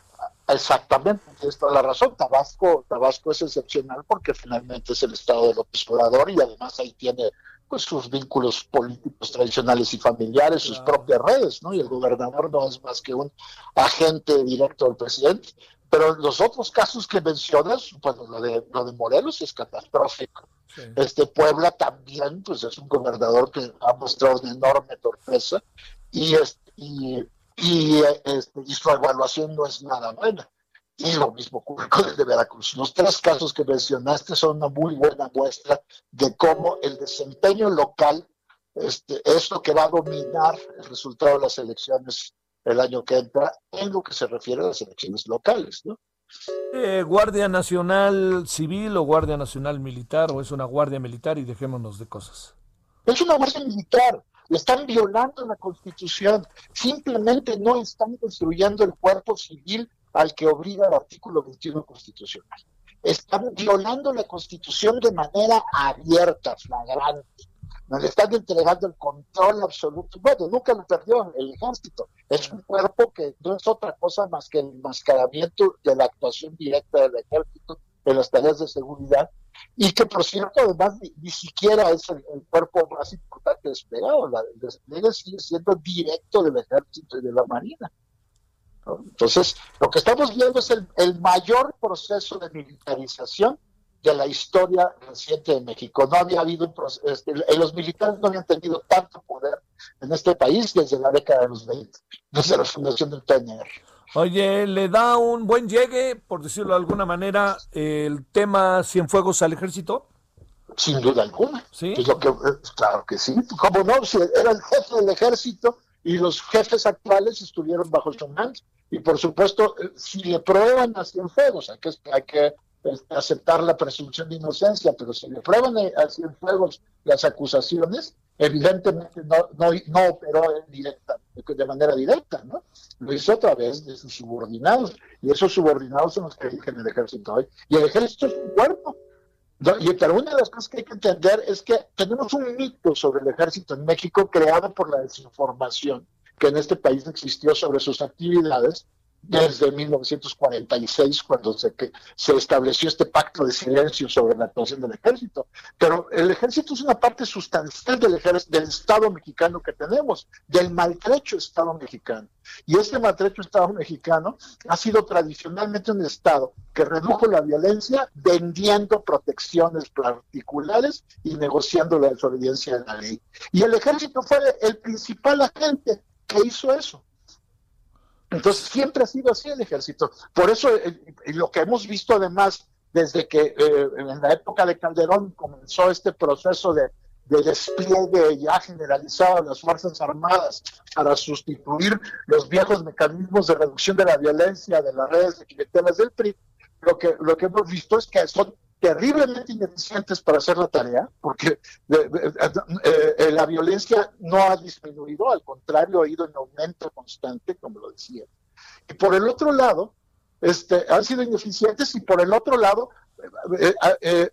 Exactamente, es toda la razón. Tabasco, Tabasco es excepcional porque finalmente es el estado de López Obrador y además ahí tiene pues sus vínculos políticos tradicionales y familiares, sus propias redes, ¿no? Y el gobernador no es más que un agente directo del presidente. Pero los otros casos que mencionas, pues lo de, lo de Morelos es catastrófico. Este Puebla también, pues es un gobernador que ha mostrado una enorme torpeza y, y y, este, y su evaluación no es nada buena. Y lo mismo ocurre con el de Veracruz. Los tres casos que mencionaste son una muy buena muestra de cómo el desempeño local este, es lo que va a dominar el resultado de las elecciones el año que entra en lo que se refiere a las elecciones locales. ¿no? Eh, ¿Guardia Nacional Civil o Guardia Nacional Militar o es una Guardia Militar y dejémonos de cosas? Es una Guardia Militar están violando la Constitución, simplemente no están construyendo el cuerpo civil al que obliga el artículo 21 constitucional. Están violando la Constitución de manera abierta, flagrante. Nos están entregando el control absoluto. Bueno, nunca lo perdió el ejército. Es un cuerpo que no es otra cosa más que el enmascaramiento de la actuación directa del ejército en las tareas de seguridad y que por cierto además ni, siquiera es el, cuerpo más importante desplegado, el despliegue sigue siendo directo del ejército y de la marina. Entonces, lo que estamos viendo es el, mayor proceso de militarización de la historia reciente de México. No había habido, este, los militares no habían tenido tanto poder en este país desde la década de los 20, desde la fundación del PNR. Oye, ¿le da un buen llegue, por decirlo de alguna manera, el tema Cienfuegos al ejército? Sin duda alguna. ¿Sí? lo que, eh, claro que sí. Como no, si era el jefe del ejército y los jefes actuales estuvieron bajo su mando. Y por supuesto, eh, si le prueban a Cienfuegos, hay que, hay que aceptar la presunción de inocencia, pero si le prueban a Cienfuegos las acusaciones, evidentemente no, no, no operó directa, de manera directa, ¿no? Lo hizo a través de sus subordinados, y esos subordinados son los que eligen el ejército hoy. Y el ejército es un cuerpo. Y pero una de las cosas que hay que entender es que tenemos un mito sobre el ejército en México creado por la desinformación que en este país existió sobre sus actividades desde 1946, cuando se, que, se estableció este pacto de silencio sobre la actuación del ejército. Pero el ejército es una parte sustancial del, del Estado mexicano que tenemos, del maltrecho Estado mexicano. Y este maltrecho Estado mexicano ha sido tradicionalmente un Estado que redujo la violencia vendiendo protecciones particulares y negociando la desobediencia de la ley. Y el ejército fue el principal agente que hizo eso. Entonces siempre ha sido así el ejército. Por eso eh, lo que hemos visto además desde que eh, en la época de Calderón comenzó este proceso de, despliegue ya generalizado de las Fuerzas Armadas para sustituir los viejos mecanismos de reducción de la violencia de las redes de clientelas del PRI, lo que, lo que hemos visto es que son terriblemente ineficientes para hacer la tarea, porque eh, eh, la violencia no ha disminuido, al contrario, ha ido en aumento constante, como lo decía. Y por el otro lado, este, han sido ineficientes y por el otro lado, eh,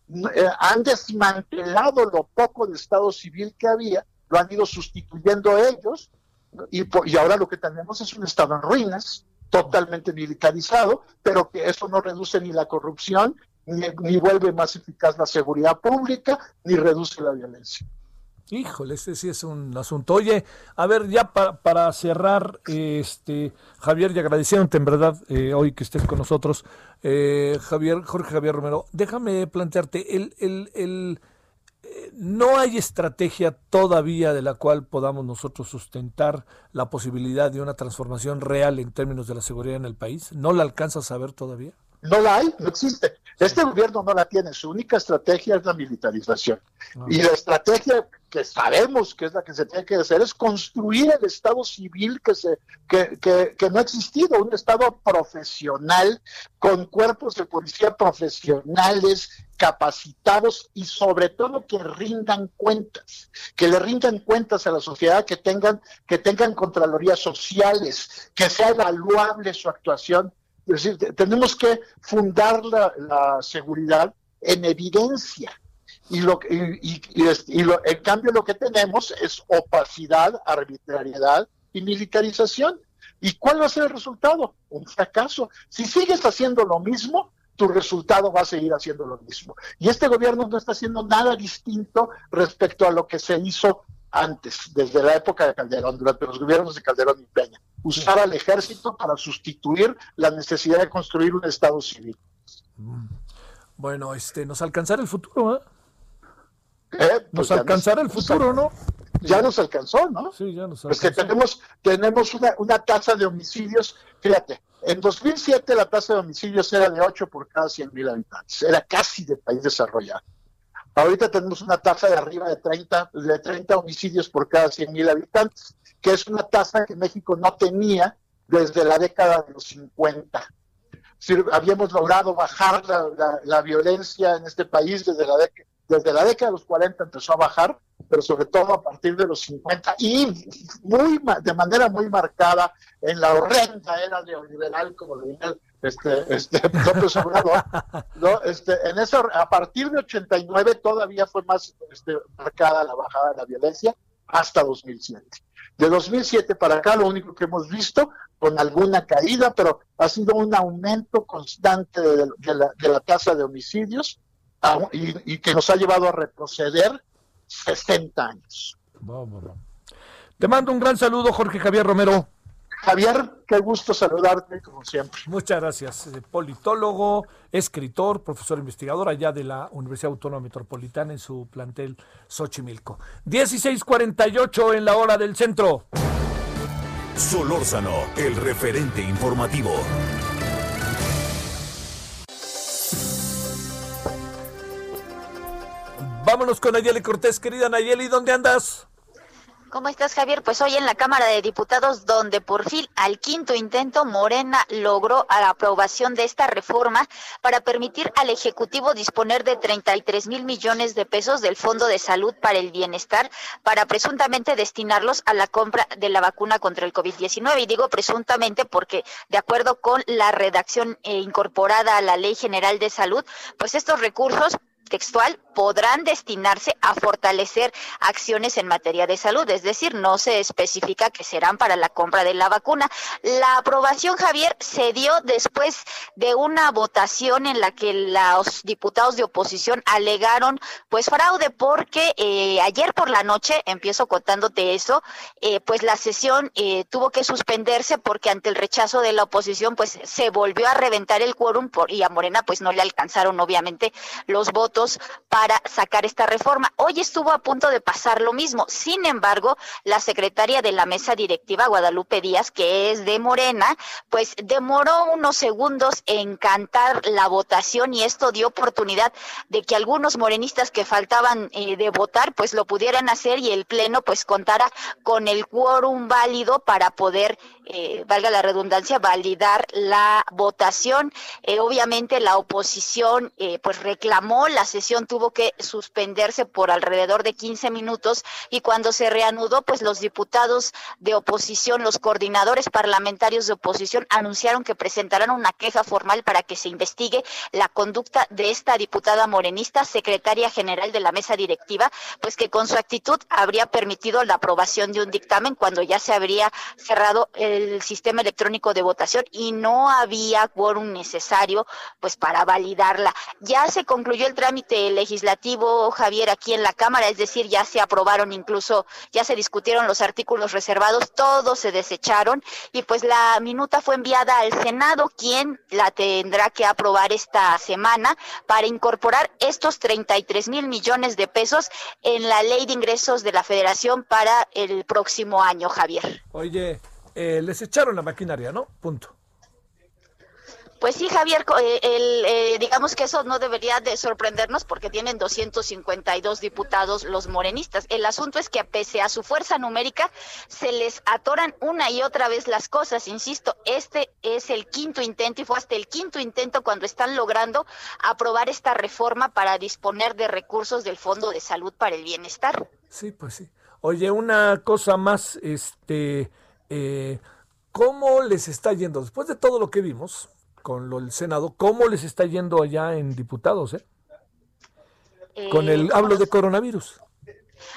han desmantelado lo poco de Estado civil que había, lo han ido sustituyendo ellos, y, y ahora lo que tenemos es un Estado en ruinas, totalmente militarizado, pero que eso no reduce ni la corrupción ni, vuelve más eficaz la seguridad pública, ni reduce la violencia. Híjole, ese sí es un asunto. Oye, a ver, ya para, para cerrar, este Javier, y agradeciéndote en verdad eh, hoy que estés con nosotros, eh, Javier, Jorge Javier Romero, déjame plantearte, el, el, el, eh, no hay estrategia todavía de la cual podamos nosotros sustentar la posibilidad de una transformación real en términos de la seguridad en el país. ¿No la alcanzas a ver todavía? No la hay, no existe. Este gobierno no la tiene, su única estrategia es la militarización. Ah. Y la estrategia que sabemos que es la que se tiene que hacer es construir el Estado civil que, se, que, que, no ha existido, un Estado profesional, con cuerpos de policía profesionales, capacitados y sobre todo que rindan cuentas, que le rindan cuentas a la sociedad, que tengan, que tengan contralorías sociales, que sea evaluable su actuación es decir, tenemos que fundar la, seguridad en evidencia. Y, lo, y, y, lo, en cambio lo que tenemos es opacidad, arbitrariedad y militarización. ¿Y cuál va a ser el resultado? Un fracaso. Si sigues haciendo lo mismo, tu resultado va a seguir haciendo lo mismo. Y este gobierno no está haciendo nada distinto respecto a lo que se hizo antes, desde la época de Calderón, durante los gobiernos de Calderón y Peña. Usar al ejército para sustituir la necesidad de construir un Estado civil. Mm. Bueno, este, nos alcanzará el futuro, ¿eh? eh pues nos alcanzará el futuro, ¿no? Ya nos alcanzó, ¿no? Sí, ya nos alcanzó. Pues que tenemos, tenemos una, una tasa de homicidios, fíjate, en 2007 la tasa de homicidios era de 8 por cada 100 mil habitantes, era casi de país desarrollado. Ahorita tenemos una tasa de arriba de 30, de 30 homicidios por cada 100.000 habitantes, que es una tasa que México no tenía desde la década de los 50. habíamos logrado bajar la, violencia en este país desde la, desde la década de los 40 empezó a bajar, pero sobre todo a partir de los 50 y muy de manera muy marcada en la horrenda era neoliberal, como lo dice este, este López Obrador, ¿no? Este, en eso, a partir de 89 todavía fue más este, marcada la bajada de la violencia hasta 2007. De 2007 para acá, lo único que hemos visto, con alguna caída, pero ha sido un aumento constante de, la, de la, tasa de homicidios y, y, que nos ha llevado a retroceder 60 años. Te mando un gran saludo, Jorge Javier Romero. Javier, qué gusto saludarte, como siempre. Muchas gracias. Eh, politólogo, escritor, profesor investigador allá de la Universidad Autónoma Metropolitana en su plantel Xochimilco. 16:48 en la hora del centro. Solórzano, el referente informativo. Vámonos con Nayeli Cortés, querida Nayeli, ¿dónde andas? ¿Cómo estás, Javier? Pues hoy en la Cámara de Diputados, donde por fin al quinto intento Morena logró la aprobación de esta reforma para permitir al Ejecutivo disponer de 33 mil millones de pesos del Fondo de Salud para el Bienestar para presuntamente destinarlos a la compra de la vacuna contra el COVID-19. Y digo presuntamente porque, de acuerdo con la redacción eh, incorporada a la Ley General de Salud, pues estos recursos textual, podrán destinarse a fortalecer acciones en materia de salud, es decir, no se especifica que serán para la compra de la vacuna. La aprobación, Javier, se dio después de una votación en la que los diputados de oposición alegaron pues fraude porque eh, ayer por la noche, empiezo contándote eso, eh, pues la sesión eh, tuvo que suspenderse porque ante el rechazo de la oposición pues se volvió a reventar el quórum y a Morena pues no le alcanzaron obviamente los votos para sacar esta reforma. Hoy estuvo a punto de pasar lo mismo. Sin embargo, la secretaria de la mesa directiva, Guadalupe Díaz, que es de Morena, pues demoró unos segundos en cantar la votación y esto dio oportunidad de que algunos morenistas que faltaban eh, de votar pues lo pudieran hacer y el pleno pues contara con el quórum válido para poder eh, valga la redundancia, validar la votación. Eh, obviamente la oposición eh, pues reclamó, la sesión tuvo que suspenderse por alrededor de 15 minutos y cuando se reanudó pues los diputados de oposición, los coordinadores parlamentarios de oposición anunciaron que presentarán una queja formal para que se investigue la conducta de esta diputada morenista, secretaria general de la mesa directiva, pues que con su actitud habría permitido la aprobación de un dictamen cuando ya se habría cerrado el el sistema electrónico de votación y no había quórum necesario pues para validarla. Ya se concluyó el trámite legislativo, Javier, aquí en la Cámara, es decir, ya se aprobaron incluso, ya se discutieron los artículos reservados, todos se desecharon y pues la minuta fue enviada al Senado, quien la tendrá que aprobar esta semana para incorporar estos 33 mil millones de pesos en la ley de ingresos de la Federación para el próximo año, Javier. Oye, eh, les echaron la maquinaria, ¿no? Punto. Pues sí, Javier, eh, el, eh, digamos que eso no debería de sorprendernos porque tienen 252 diputados los morenistas. El asunto es que pese a su fuerza numérica, se les atoran una y otra vez las cosas. Insisto, este es el quinto intento y fue hasta el quinto intento cuando están logrando aprobar esta reforma para disponer de recursos del Fondo de Salud para el Bienestar. Sí, pues sí. Oye, una cosa más, este eh, ¿cómo les está yendo? Después de todo lo que vimos con lo del Senado, ¿cómo les está yendo allá en diputados? Eh? con el, eh, hablo de coronavirus.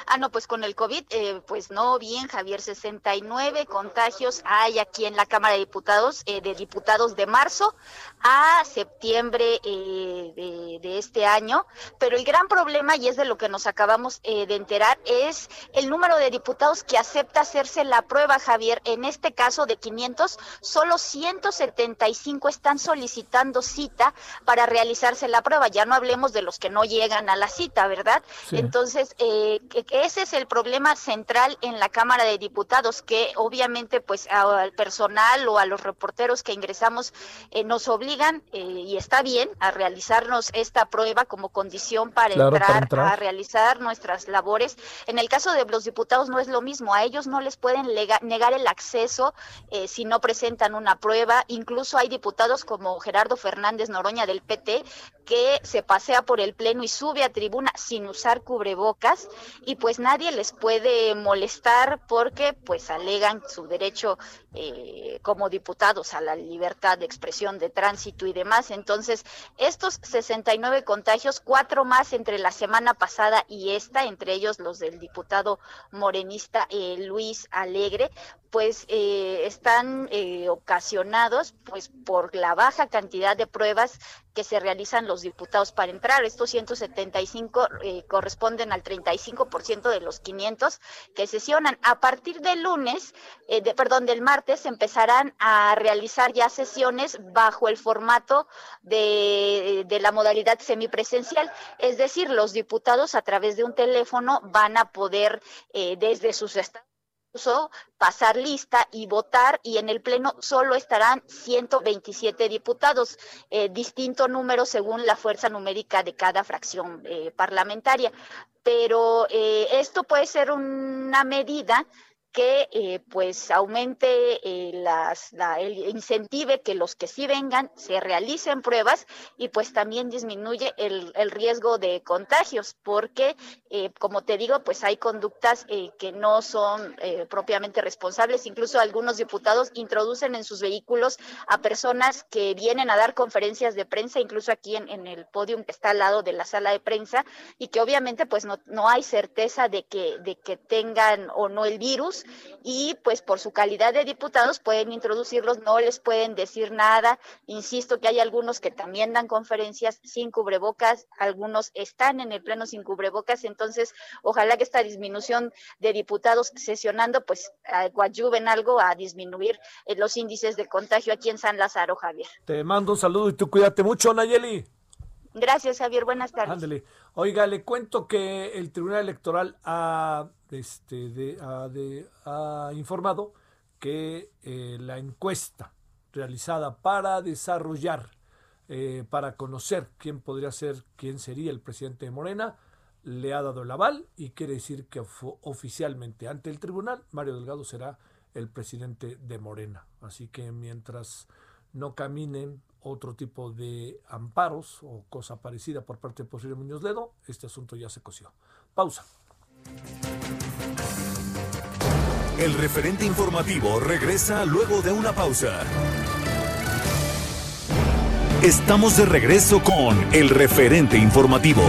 Ah, no, pues con el COVID, eh, pues no, bien, Javier, 69 contagios hay aquí en la Cámara de Diputados, eh, de diputados de marzo a septiembre eh, de, este año, pero el gran problema, y es de lo que nos acabamos de enterar, es el número de diputados que acepta hacerse la prueba, Javier. En este caso de 500, solo 175 están solicitando cita para realizarse la prueba. Ya no hablemos de los que no llegan a la cita, ¿verdad? Entonces, eh, ese es el problema central en la Cámara de Diputados, que obviamente pues al personal o a los reporteros que ingresamos eh, nos obligan, eh, y está bien, a realizarnos esta prueba como condición para, entrar, a realizar nuestras labores. En el caso de los diputados no es lo mismo, a ellos no les pueden negar el acceso eh, si no presentan una prueba. Incluso hay diputados como Gerardo Fernández Noroña del PT que se pasea por el Pleno y sube a tribuna sin usar cubrebocas y pues nadie les puede molestar porque pues alegan su derecho eh, como diputados a la libertad de expresión de tránsito y demás. Entonces, estos 69 contagios, cuatro más entre la semana pasada y esta, entre ellos los del diputado morenista eh, Luis Alegre, pues eh, están ocasionados pues por la baja cantidad de pruebas que se realizan los diputados para entrar. Estos 175 corresponden al 35% de los 500 que sesionan. A partir del lunes, de, perdón, del martes, empezarán a realizar ya sesiones bajo el formato de, la modalidad semipresencial, es decir, los diputados a través de un teléfono van a poder eh, desde sus estados pasar lista y votar y en el pleno solo estarán 127 diputados, eh, distinto número según la fuerza numérica de cada fracción eh, parlamentaria. Pero esto puede ser una medida que eh, pues aumente eh, las, la, el incentive que los que sí vengan se realicen pruebas y pues también disminuye el, el riesgo de contagios porque eh, como te digo pues hay conductas que no son propiamente responsables. Incluso algunos diputados introducen en sus vehículos a personas que vienen a dar conferencias de prensa incluso aquí en, en el podium que está al lado de la sala de prensa y que obviamente pues no, no hay certeza de que, de que tengan o no el virus y pues por su calidad de diputados pueden introducirlos, no les pueden decir nada. Insisto que hay algunos que también dan conferencias sin cubrebocas, algunos están en el pleno sin cubrebocas, entonces ojalá que esta disminución de diputados sesionando pues coadyuven algo a disminuir eh, los índices de contagio aquí en San Lázaro, Javier. Te mando un saludo y tú cuídate mucho, Nayeli. Gracias, Javier. Buenas tardes. Ándale. Oiga, le cuento que el Tribunal Electoral ha, este, de, ha, informado que eh, la encuesta realizada para desarrollar, eh, para conocer quién podría ser, quién sería el presidente de Morena, le ha dado el aval y quiere decir que oficialmente ante el tribunal Mario Delgado será el presidente de Morena. Así que mientras no caminen otro tipo de amparos o cosa parecida por parte de Porfirio Muñoz Ledo, este asunto ya se coció. Pausa. El referente informativo regresa luego de una pausa. Estamos de regreso con el referente informativo.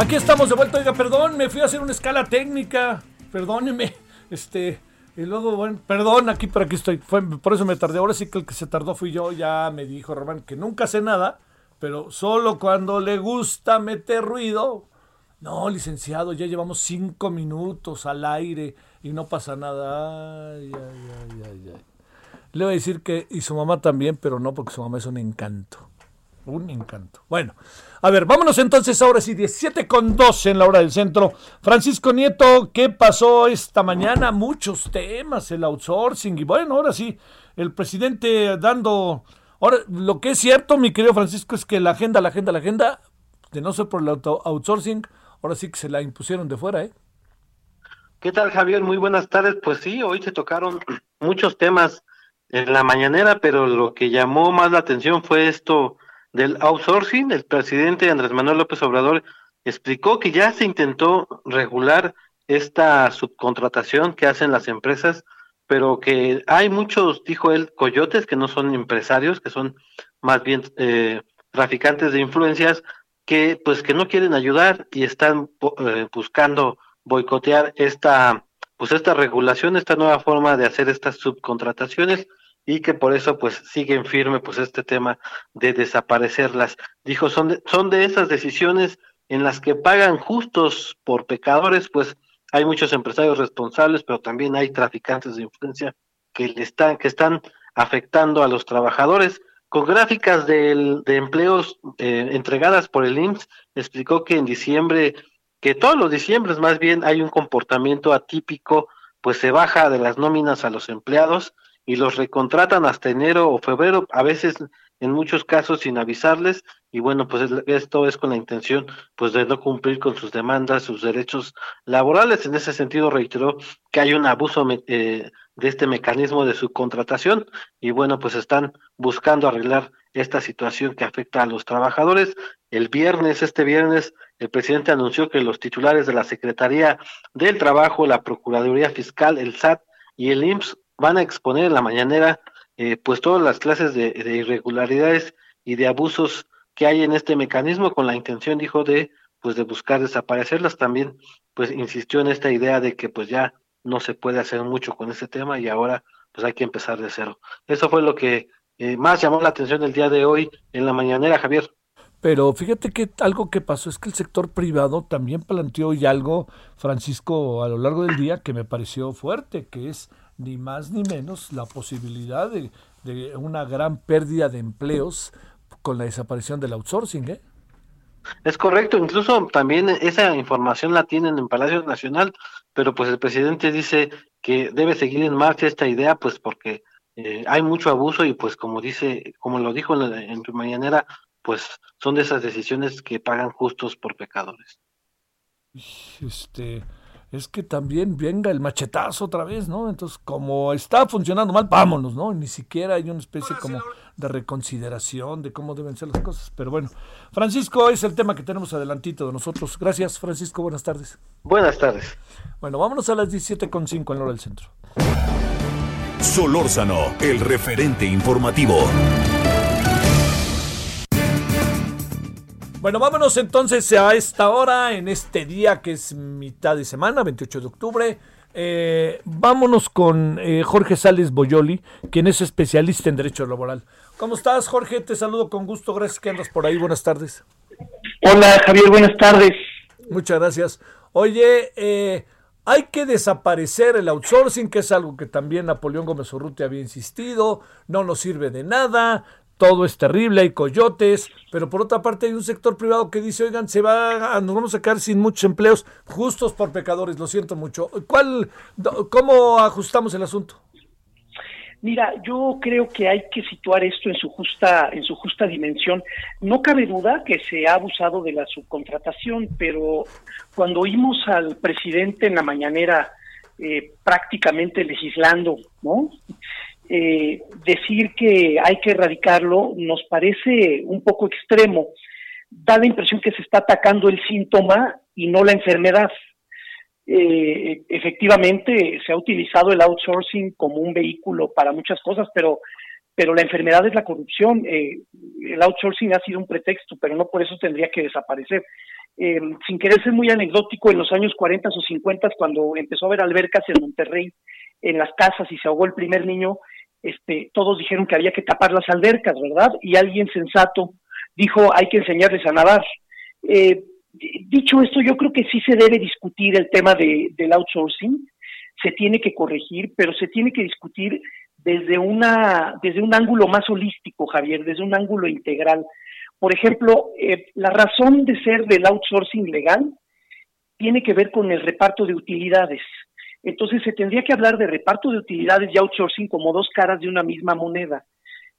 Aquí estamos de vuelta. Oiga, perdón, me fui a hacer una escala técnica. Perdóneme. Este. Y luego, bueno, perdón, aquí por aquí estoy. Fue, por eso me tardé. Ahora sí que el que se tardó fui yo. Ya me dijo Román que nunca sé nada, pero solo cuando le gusta meter ruido. No, licenciado, ya llevamos cinco minutos al aire y no pasa nada. Ay, ay, ay, ay, Le voy a decir que, y su mamá también, pero no, porque su mamá es un encanto. Un encanto. Bueno, a ver, vámonos entonces ahora sí, 17 con 12 en la hora del centro. Francisco Nieto, ¿qué pasó esta mañana? Muchos temas, el outsourcing y bueno, ahora sí, el presidente dando... Ahora, lo que es cierto, mi querido Francisco, es que la agenda, la agenda, la agenda, de no ser por el outsourcing, ahora sí que se la impusieron de fuera, ¿eh? ¿Qué tal, Javier? Muy buenas tardes. Pues sí, hoy se tocaron muchos temas en la mañanera, pero lo que llamó más la atención fue esto del outsourcing, el presidente Andrés Manuel López Obrador explicó que ya se intentó regular esta subcontratación que hacen las empresas, pero que hay muchos, dijo él, coyotes que no son empresarios, que son más bien eh, traficantes de influencias, que pues que no quieren ayudar y están eh, buscando boicotear esta pues esta regulación, esta nueva forma de hacer estas subcontrataciones y que por eso pues siguen firme pues este tema de desaparecerlas. Dijo, son de, son de esas decisiones en las que pagan justos por pecadores, pues hay muchos empresarios responsables, pero también hay traficantes de influencia que le están que están afectando a los trabajadores. Con gráficas de, empleos eh, entregadas por el IMSS, explicó que en diciembre, que todos los diciembres más bien hay un comportamiento atípico, pues se baja de las nóminas a los empleados y los recontratan hasta enero o febrero, a veces en muchos casos sin avisarles y bueno, pues esto es con la intención pues de no cumplir con sus demandas, sus derechos laborales. En ese sentido reiteró que hay un abuso eh, de este mecanismo de subcontratación y bueno, pues están buscando arreglar esta situación que afecta a los trabajadores. El viernes, este viernes, el presidente anunció que los titulares de la Secretaría del Trabajo, la Procuraduría Fiscal, el SAT y el IMSS van a exponer en la mañanera eh, pues todas las clases de, irregularidades y de abusos que hay en este mecanismo con la intención, dijo, de pues de buscar desaparecerlas. También pues insistió en esta idea de que pues ya no se puede hacer mucho con este tema y ahora pues hay que empezar de cero. Eso fue lo que eh, más llamó la atención el día de hoy en la mañanera, Javier. Pero fíjate que algo que pasó es que el sector privado también planteó y algo, Francisco, a lo largo del día que me pareció fuerte, que es ni más ni menos la posibilidad de, una gran pérdida de empleos con la desaparición del outsourcing. ¿eh? Es correcto, incluso también esa información la tienen en Palacio Nacional, pero pues el presidente dice que debe seguir en marcha esta idea, pues porque eh, hay mucho abuso y pues como dice, como lo dijo en, en su mañanera, pues son de esas decisiones que pagan justos por pecadores. Este, es que también venga el machetazo otra vez, ¿no? Entonces, como está funcionando mal, vámonos, ¿no? Ni siquiera hay una especie como de reconsideración de cómo deben ser las cosas. Pero bueno, Francisco, es el tema que tenemos adelantito de nosotros. Gracias, Francisco, buenas tardes. Buenas tardes. Bueno, vámonos a las 17.5 en hora del centro. Solórzano, el referente informativo. Bueno, vámonos entonces a esta hora, en este día que es mitad de semana, 28 de octubre. Eh, vámonos con eh, Jorge Sales Boyoli, quien es especialista en Derecho Laboral. ¿Cómo estás, Jorge? Te saludo con gusto. Gracias que andas por ahí. Buenas tardes. Hola, Javier. Buenas tardes. Muchas gracias. Oye, eh, hay que desaparecer el outsourcing, que es algo que también Napoleón Gómez Urrutia había insistido. No nos sirve de nada todo es terrible, hay coyotes, pero por otra parte hay un sector privado que dice, oigan, se va, nos vamos a quedar sin muchos empleos justos por pecadores, lo siento mucho. ¿Cuál, cómo ajustamos el asunto? Mira, yo creo que hay que situar esto en su justa, en su justa dimensión. No cabe duda que se ha abusado de la subcontratación, pero cuando oímos al presidente en la mañanera eh, prácticamente legislando, ¿no? Eh, decir que hay que erradicarlo nos parece un poco extremo. Da la impresión que se está atacando el síntoma y no la enfermedad. Eh, efectivamente, se ha utilizado el outsourcing como un vehículo para muchas cosas, pero, pero la enfermedad es la corrupción. Eh, el outsourcing ha sido un pretexto, pero no por eso tendría que desaparecer. Sin querer ser muy anecdótico, en los años 40 o 50, cuando empezó a haber albercas en Monterrey, en las casas y se ahogó el primer niño, este, todos dijeron que había que tapar las albercas, ¿verdad? Y alguien sensato dijo, hay que enseñarles a nadar. Eh, dicho esto, yo creo que sí se debe discutir el tema de, del outsourcing, se tiene que corregir, pero se tiene que discutir desde, una, desde un ángulo más holístico, Javier, desde un ángulo integral. Por ejemplo, eh, la razón de ser del outsourcing legal tiene que ver con el reparto de utilidades. Entonces se tendría que hablar de reparto de utilidades y outsourcing como dos caras de una misma moneda.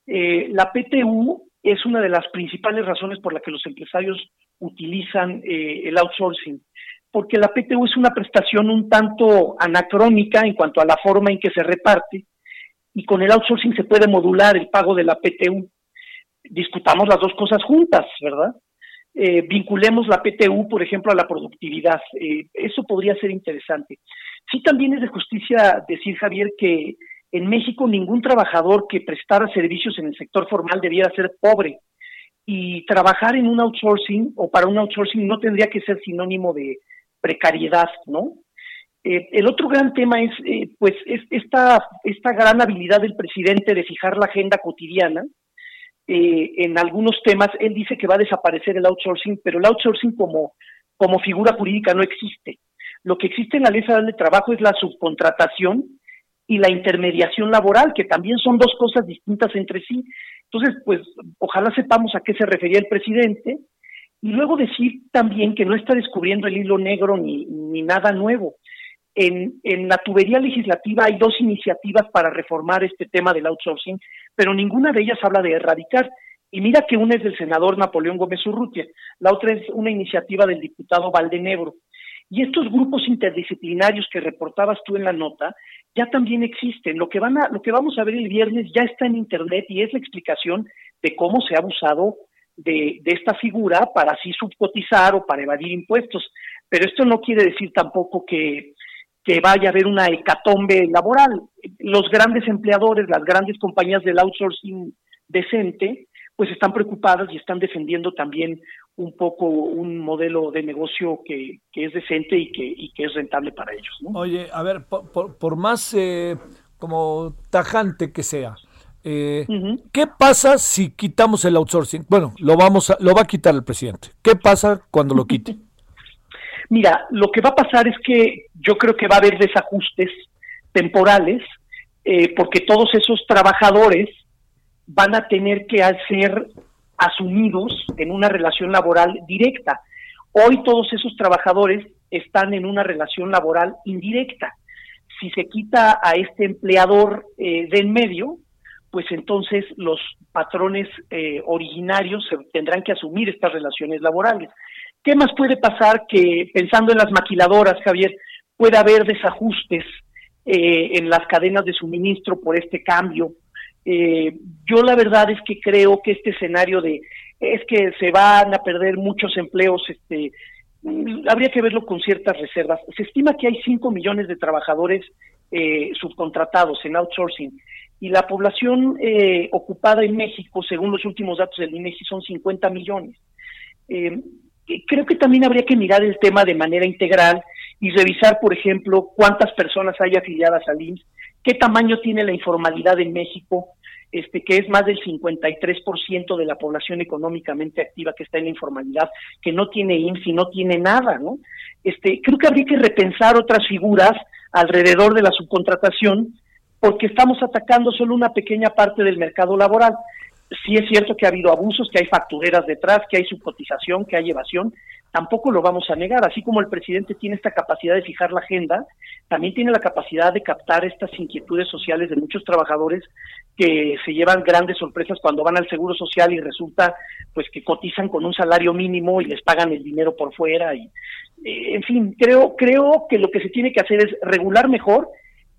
Eh, la PTU es una de las principales razones por las que los empresarios utilizan eh, el outsourcing, porque la PTU es una prestación un tanto anacrónica en cuanto a la forma en que se reparte y con el outsourcing se puede modular el pago de la PTU. Discutamos las dos cosas juntas, ¿verdad? Eh, vinculemos la PTU, por ejemplo, a la productividad. eso podría ser interesante. Sí también es de justicia decir, Javier, que en México ningún trabajador que prestara servicios en el sector formal debiera ser pobre y trabajar en un outsourcing o para un outsourcing no tendría que ser sinónimo de precariedad, ¿no? Eh, el otro gran tema es, eh, pues, es esta, esta gran habilidad del presidente de fijar la agenda cotidiana. Eh, en algunos temas, él dice que va a desaparecer el outsourcing, pero el outsourcing como, como figura jurídica no existe. Lo que existe en la ley federal de trabajo es la subcontratación y la intermediación laboral, que también son dos cosas distintas entre sí. Entonces, pues ojalá sepamos a qué se refería el presidente y luego decir también que no está descubriendo el hilo negro ni, ni nada nuevo. en, en la tubería legislativa hay dos iniciativas para reformar este tema del outsourcing, pero ninguna de ellas habla de erradicar. Y mira que una es del senador Napoleón Gómez Urrutia, la otra es una iniciativa del diputado Valdenebro. Y estos grupos interdisciplinarios que reportabas tú en la nota ya también existen. Lo que, van a, lo que vamos a ver el viernes ya está en Internet y es la explicación de cómo se ha abusado de, esta figura para así subcotizar o para evadir impuestos. Pero esto no quiere decir tampoco que, que vaya a haber una hecatombe laboral. Los grandes empleadores, las grandes compañías del outsourcing decente, pues están preocupadas y están defendiendo también un poco un modelo de negocio que, que es decente y que, y que es rentable para ellos. ¿no? Oye, a ver, por, por, más eh, como tajante que sea, eh, ¿qué pasa si quitamos el outsourcing? Bueno, lo vamos a, lo va a quitar el presidente. ¿Qué pasa cuando lo quite? Mira, lo que va a pasar es que yo creo que va a haber desajustes temporales, eh, porque todos esos trabajadores van a tener que ser asumidos en una relación laboral directa. Hoy todos esos trabajadores están en una relación laboral indirecta. Si se quita a este empleador eh, de en medio, pues entonces los patrones eh, originarios tendrán que asumir estas relaciones laborales. ¿Qué más puede pasar que, pensando en las maquiladoras, Javier, puede haber desajustes eh, en las cadenas de suministro por este cambio? Eh, yo la verdad es que creo que este escenario de es que se van a perder muchos empleos, este, habría que verlo con ciertas reservas. Se estima que hay 5 millones de trabajadores eh, subcontratados en outsourcing y la población eh, ocupada en México, según los últimos datos del INEGI, son 50 millones. Eh, creo que también habría que mirar el tema de manera integral y revisar, por ejemplo, cuántas personas hay afiliadas al IMSS, qué tamaño tiene la informalidad en México, este, que es más del 53% de la población económicamente activa que está en la informalidad, que no tiene IMSS y no tiene nada, ¿no? Este, creo que habría que repensar otras figuras alrededor de la subcontratación, porque estamos atacando solo una pequeña parte del mercado laboral sí es cierto que ha habido abusos, que hay factureras detrás, que hay subcotización, que hay evasión, tampoco lo vamos a negar. Así como el presidente tiene esta capacidad de fijar la agenda, también tiene la capacidad de captar estas inquietudes sociales de muchos trabajadores que se llevan grandes sorpresas cuando van al seguro social y resulta pues que cotizan con un salario mínimo y les pagan el dinero por fuera y eh, en fin, creo creo que lo que se tiene que hacer es regular mejor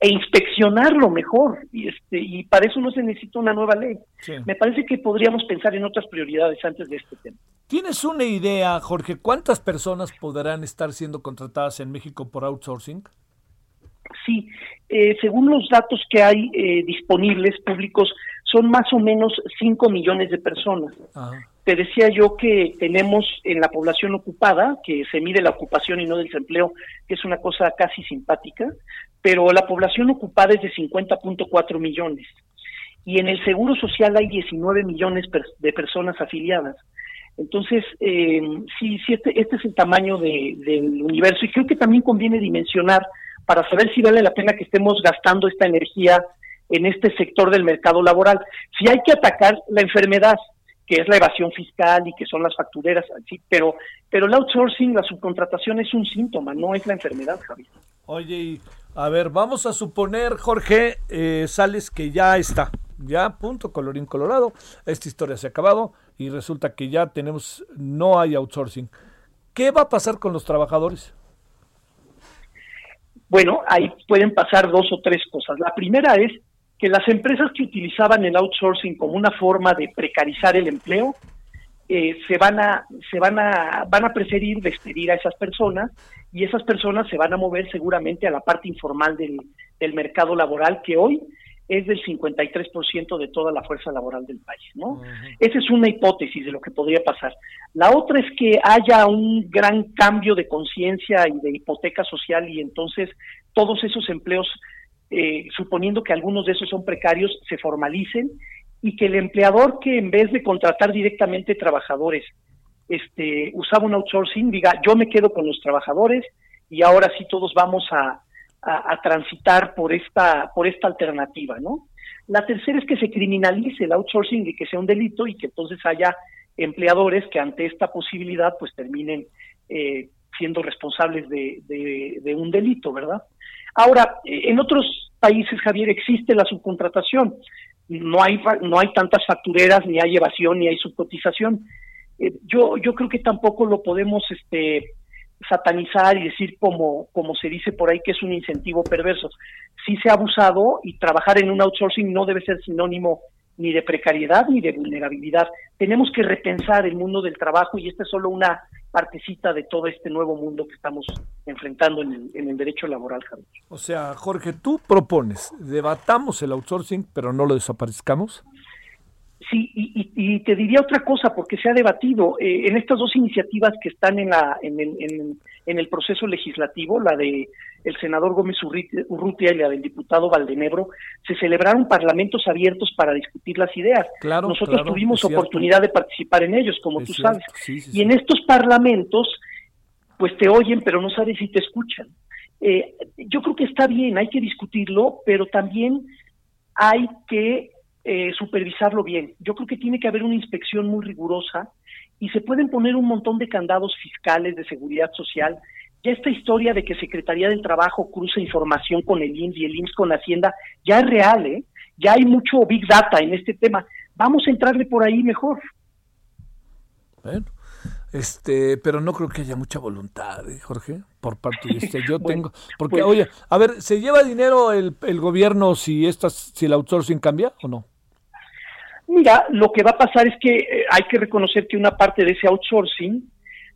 e inspeccionarlo mejor y este y para eso no se necesita una nueva ley. Me parece que podríamos pensar en otras prioridades antes de este tema. ¿Tienes una idea, Jorge, cuántas personas podrán estar siendo contratadas en México por outsourcing? Sí, eh, según los datos que hay eh, disponibles públicos, son más o menos 5 millones de personas. Te decía yo que tenemos en la población ocupada, que se mide la ocupación y no del desempleo, que es una cosa casi simpática, pero la población ocupada es de 50.4 millones. Y en el Seguro Social hay 19 millones de personas afiliadas. Entonces, eh, sí, sí este, este, es el tamaño del universo y creo que también conviene dimensionar para saber si vale la pena que estemos gastando esta energía en este sector del mercado laboral. Si hay que atacar la enfermedad, que es la evasión fiscal y que son las factureras, sí, pero, pero el outsourcing, la subcontratación es un síntoma, no es la enfermedad, Javier. Oye, a ver, vamos a suponer, Jorge eh, Sales, que ya está, ya, punto, colorín colorado, esta historia se ha acabado y resulta que ya tenemos, no hay outsourcing. ¿Qué va a pasar con los trabajadores? Bueno, ahí pueden pasar dos o tres cosas. La primera es que las empresas que utilizaban el outsourcing como una forma de precarizar el empleo eh, se van a se van a van a preferir despedir a esas personas y esas personas se van a mover seguramente a la parte informal del, del mercado laboral que hoy es del 53% de toda la fuerza laboral del país, ¿no? Esa es una hipótesis de lo que podría pasar. La otra es que haya un gran cambio de conciencia y de hipoteca social y entonces todos esos empleos, eh, suponiendo que algunos de esos son precarios, se formalicen y que el empleador que en vez de contratar directamente trabajadores, este, usaba un outsourcing, diga, yo me quedo con los trabajadores y ahora sí todos vamos a, a, transitar por esta, por esta alternativa, ¿no? La tercera es que se criminalice el outsourcing y que sea un delito y que entonces haya empleadores que ante esta posibilidad pues terminen eh, siendo responsables de, de, un delito, ¿verdad? Ahora, en otros países, Javier, existe la subcontratación. No hay, no hay tantas factureras, ni hay evasión, ni hay subcotización. Eh, yo, yo creo que tampoco lo podemos este, satanizar y decir como, como se dice por ahí que es un incentivo perverso. Sí se ha abusado y trabajar en un outsourcing no debe ser sinónimo ni de precariedad ni de vulnerabilidad. Tenemos que repensar el mundo del trabajo y esta es solo una partecita de todo este nuevo mundo que estamos enfrentando en el, en el derecho laboral, Javier. O sea, Jorge, tú propones, debatamos el outsourcing, pero no lo desaparezcamos. Sí, y, te diría otra cosa, porque se ha debatido eh, en estas dos iniciativas que están en, la, en, el, en, el proceso legislativo, la de el senador Gómez Urrutia y la del diputado Valdenebro, se celebraron parlamentos abiertos para discutir las ideas. Claro, Nosotros tuvimos oportunidad de participar en ellos, como tú sabes. y en estos parlamentos, pues te oyen, pero no sabes si te escuchan. Eh, yo creo que está bien, hay que discutirlo, pero también hay que eh, supervisarlo bien. Yo creo que tiene que haber una inspección muy rigurosa y se pueden poner un montón de candados fiscales de seguridad social. Ya esta historia de que Secretaría del Trabajo cruza información con el IMSS y el IMSS con Hacienda ya es real, ¿eh? Ya hay mucho Big Data en este tema. Vamos a entrarle por ahí mejor. Bueno, este, pero no creo que haya mucha voluntad, ¿eh, Jorge, por parte de este. Yo tengo, porque, pues oye, a ver, ¿se lleva dinero el, el gobierno si, estas, si el outsourcing cambia o no? Mira, lo que va a pasar es que eh, hay que reconocer que una parte de ese outsourcing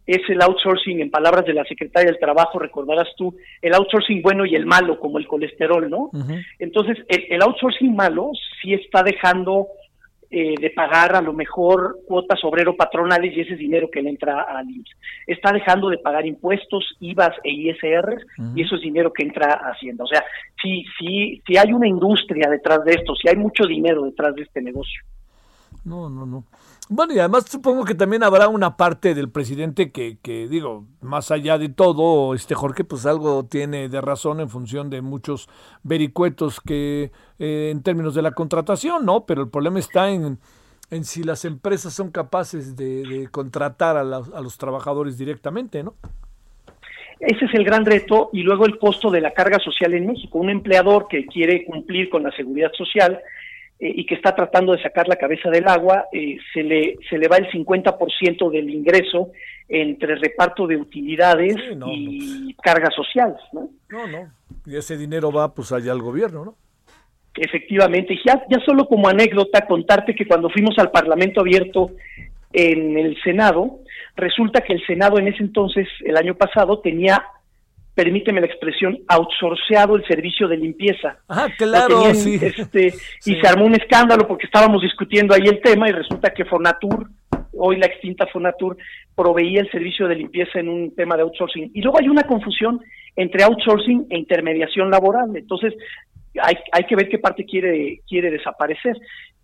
es el outsourcing, en palabras de la secretaria del Trabajo, recordarás tú, el outsourcing bueno y el malo, como el colesterol, ¿no? Entonces, el, outsourcing malo sí está dejando eh, de pagar a lo mejor cuotas obrero-patronales y ese es dinero que le entra al IMSS. Está dejando de pagar impuestos, IVAs e ISR y eso es dinero que entra a Hacienda. O sea, sí, sí, sí hay una industria detrás de esto, sí hay mucho dinero detrás de este negocio. No, no, no. Bueno, y además supongo que también habrá una parte del presidente que, que, digo, más allá de todo, este Jorge, pues algo tiene de razón en función de muchos vericuetos que eh, en términos de la contratación, ¿no? Pero el problema está en, en si las empresas son capaces de, contratar a, a los trabajadores directamente, ¿no? Ese es el gran reto y luego el costo de la carga social en México. Un empleador que quiere cumplir con la seguridad social eh, y que está tratando de sacar la cabeza del agua, eh, se, le, se le va el 50% del ingreso entre reparto de utilidades y pues. cargas sociales, ¿no? No, no. Y ese dinero va pues allá al gobierno, ¿no? Efectivamente. Y ya, ya solo como anécdota, contarte que cuando fuimos al Parlamento abierto en el Senado, resulta que el Senado en ese entonces, el año pasado, tenía permíteme la expresión, outsourceado el servicio de limpieza. Ah, claro, sí. Este, Y se armó un escándalo porque estábamos discutiendo ahí el tema y resulta que Fonatur, hoy la extinta Fonatur, proveía el servicio de limpieza en un tema de outsourcing. Y luego hay una confusión entre outsourcing e intermediación laboral. Entonces, hay, hay que ver qué parte quiere, quiere desaparecer.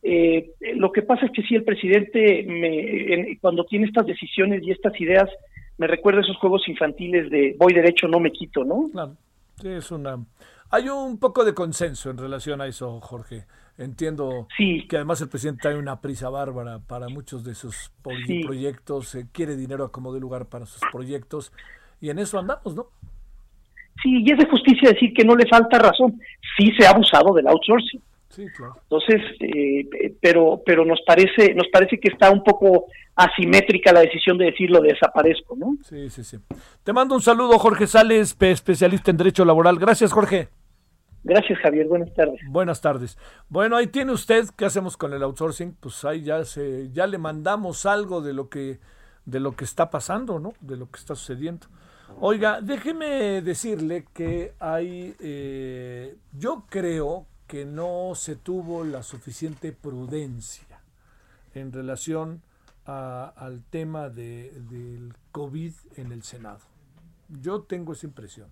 Eh, lo que pasa es que si el presidente, me, cuando tiene estas decisiones y estas ideas, me recuerda esos juegos infantiles de voy derecho, no me quito, ¿no? Claro, sí, es una... Hay un poco de consenso en relación a eso, Jorge. Entiendo que además el presidente hay una prisa bárbara para muchos de sus proyectos, quiere dinero a como de lugar para sus proyectos, y en eso andamos, ¿no? Sí, y es de justicia decir que no le falta razón. Sí se ha abusado del outsourcing. Sí, claro. Entonces, eh, pero, pero nos parece, nos parece que está un poco asimétrica la decisión de decirlo de desaparezco, ¿no? Sí, sí, sí. Te mando un saludo, Jorge Sales, especialista en Derecho Laboral. Gracias, Jorge. Gracias, Javier. Buenas tardes. Buenas tardes. Bueno, ahí tiene usted, ¿qué hacemos con el outsourcing? Pues ahí ya se, ya le mandamos algo de lo que, de lo que está pasando, ¿no? De lo que está sucediendo. Oiga, déjeme decirle que hay, eh, yo creo que no se tuvo la suficiente prudencia en relación al tema de, del COVID en el Senado. Yo tengo esa impresión.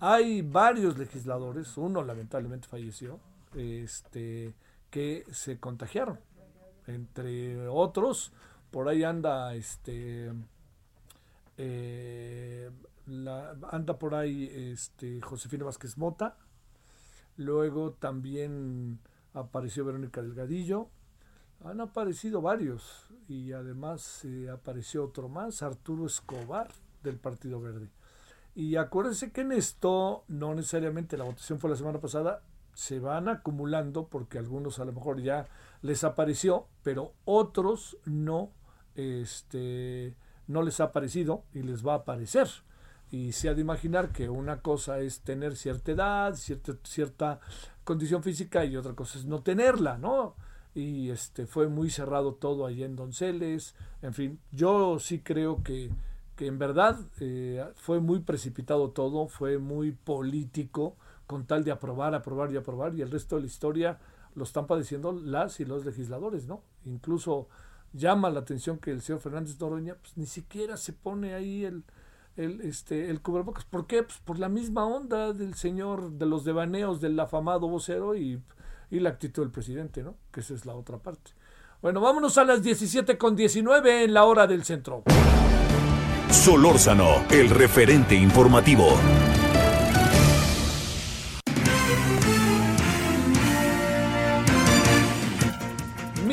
Hay varios legisladores, uno lamentablemente falleció, este, que se contagiaron. Entre otros, por ahí anda este eh, anda por ahí este Josefina Vázquez Mota. Luego también apareció Verónica Delgadillo. Han aparecido varios y además eh, apareció otro más, Arturo Escobar. del Partido Verde. Y acuérdense que en esto, no necesariamente la votación fue la semana pasada, se van acumulando porque algunos a lo mejor ya les apareció, pero otros no, este, no les ha aparecido y les va a aparecer. Y se ha de imaginar que una cosa es tener cierta edad, cierta, cierta condición física y otra cosa es no tenerla, ¿no? Y este fue muy cerrado todo allí en Donceles, en fin, yo sí creo que, que en verdad eh, fue muy precipitado todo, fue muy político, con tal de aprobar, aprobar y aprobar, y el resto de la historia lo están padeciendo las y los legisladores, ¿no? Incluso llama la atención que el señor Fernández Noroña pues, ni siquiera se pone ahí el, el, este, el cubrebocas. ¿Por qué? Pues por la misma onda del señor, de los devaneos del afamado vocero y, y la actitud del presidente, ¿no? Que esa es la otra parte. Bueno, vámonos a las 17 con 19 en la hora del centro. Solórzano, el referente informativo.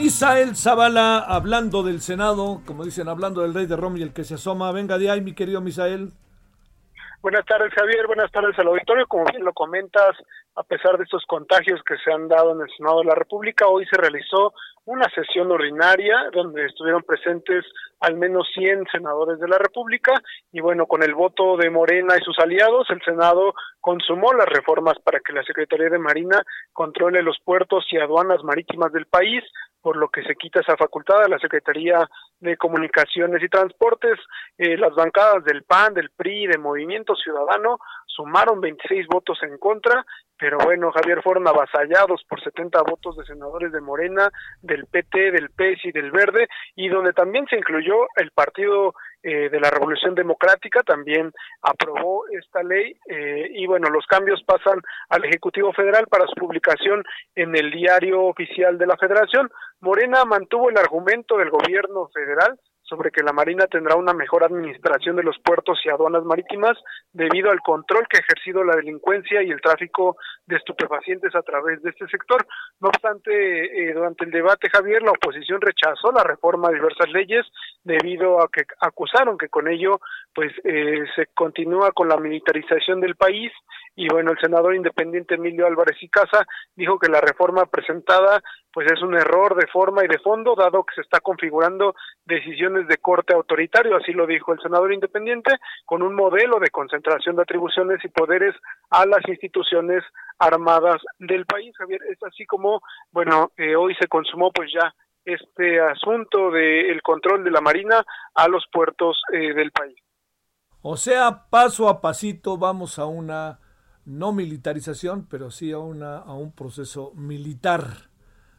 Misael Zavala hablando del Senado, como dicen, hablando del rey de Roma y el que se asoma. Venga de ahí, mi querido Misael. Buenas tardes, Javier. Buenas tardes al auditorio. Como bien lo comentas, a pesar de estos contagios que se han dado en el Senado de la República, hoy se realizó una sesión ordinaria donde estuvieron presentes al menos 100 senadores de la República y bueno, con el voto de Morena y sus aliados, el Senado consumó las reformas para que la Secretaría de Marina controle los puertos y aduanas marítimas del país, por lo que se quita esa facultad a la Secretaría de Comunicaciones y Transportes. Eh, las bancadas del PAN, del PRI, de Movimiento Ciudadano sumaron 26 votos en contra, pero bueno, Javier, fueron avasallados por 70 votos de senadores de Morena, del PT, del PES y del Verde, y donde también se incluyó el Partido eh, de la Revolución Democrática también aprobó esta ley eh, y bueno, los cambios pasan al Ejecutivo Federal para su publicación en el diario oficial de la Federación. Morena mantuvo el argumento del gobierno federal sobre que la Marina tendrá una mejor administración de los puertos y aduanas marítimas debido al control que ha ejercido la delincuencia y el tráfico de estupefacientes a través de este sector. No obstante, eh, durante el debate, Javier, la oposición rechazó la reforma de diversas leyes debido a que acusaron que con ello pues eh, se continúa con la militarización del país y bueno, el senador independiente Emilio Álvarez y Casa dijo que la reforma presentada pues es un error de forma y de fondo, dado que se está configurando decisiones de corte autoritario, así lo dijo el senador independiente, con un modelo de concentración de atribuciones y poderes a las instituciones armadas del país. Javier, es así como, bueno, eh, hoy se consumó pues ya este asunto del control de la Marina a los puertos eh, del país. O sea, paso a pasito vamos a una no militarización, pero sí a, una, a un proceso militar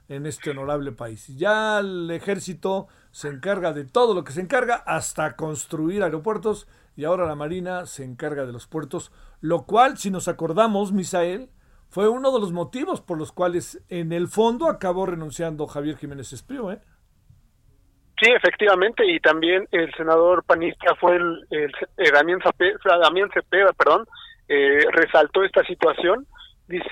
en este honorable país. Ya el ejército se encarga de todo lo que se encarga, hasta construir aeropuertos, y ahora la Marina se encarga de los puertos, lo cual, si nos acordamos, Misael, fue uno de los motivos por los cuales en el fondo acabó renunciando Javier Jiménez Espío, ¿eh? Sí, efectivamente, y también el senador panista fue el, eh, Damián, Cepeda, perdón, eh, resaltó esta situación. Dice,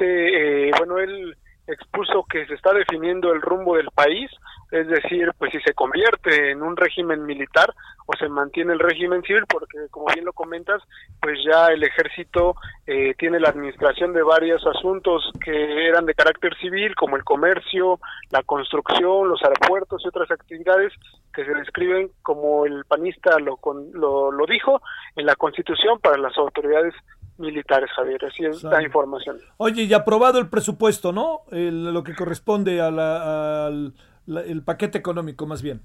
eh, bueno, él expuso que se está definiendo el rumbo del país, es decir, pues si se convierte en un régimen militar o se mantiene el régimen civil, porque como bien lo comentas, pues ya el ejército eh, tiene la administración de varios asuntos que eran de carácter civil, como el comercio, la construcción, los aeropuertos y otras actividades que se describen como el panista lo, lo, lo dijo en la Constitución para las autoridades militares, Javier. Así es la información. Oye, y aprobado el presupuesto, ¿no? lo que corresponde a al el paquete económico, más bien.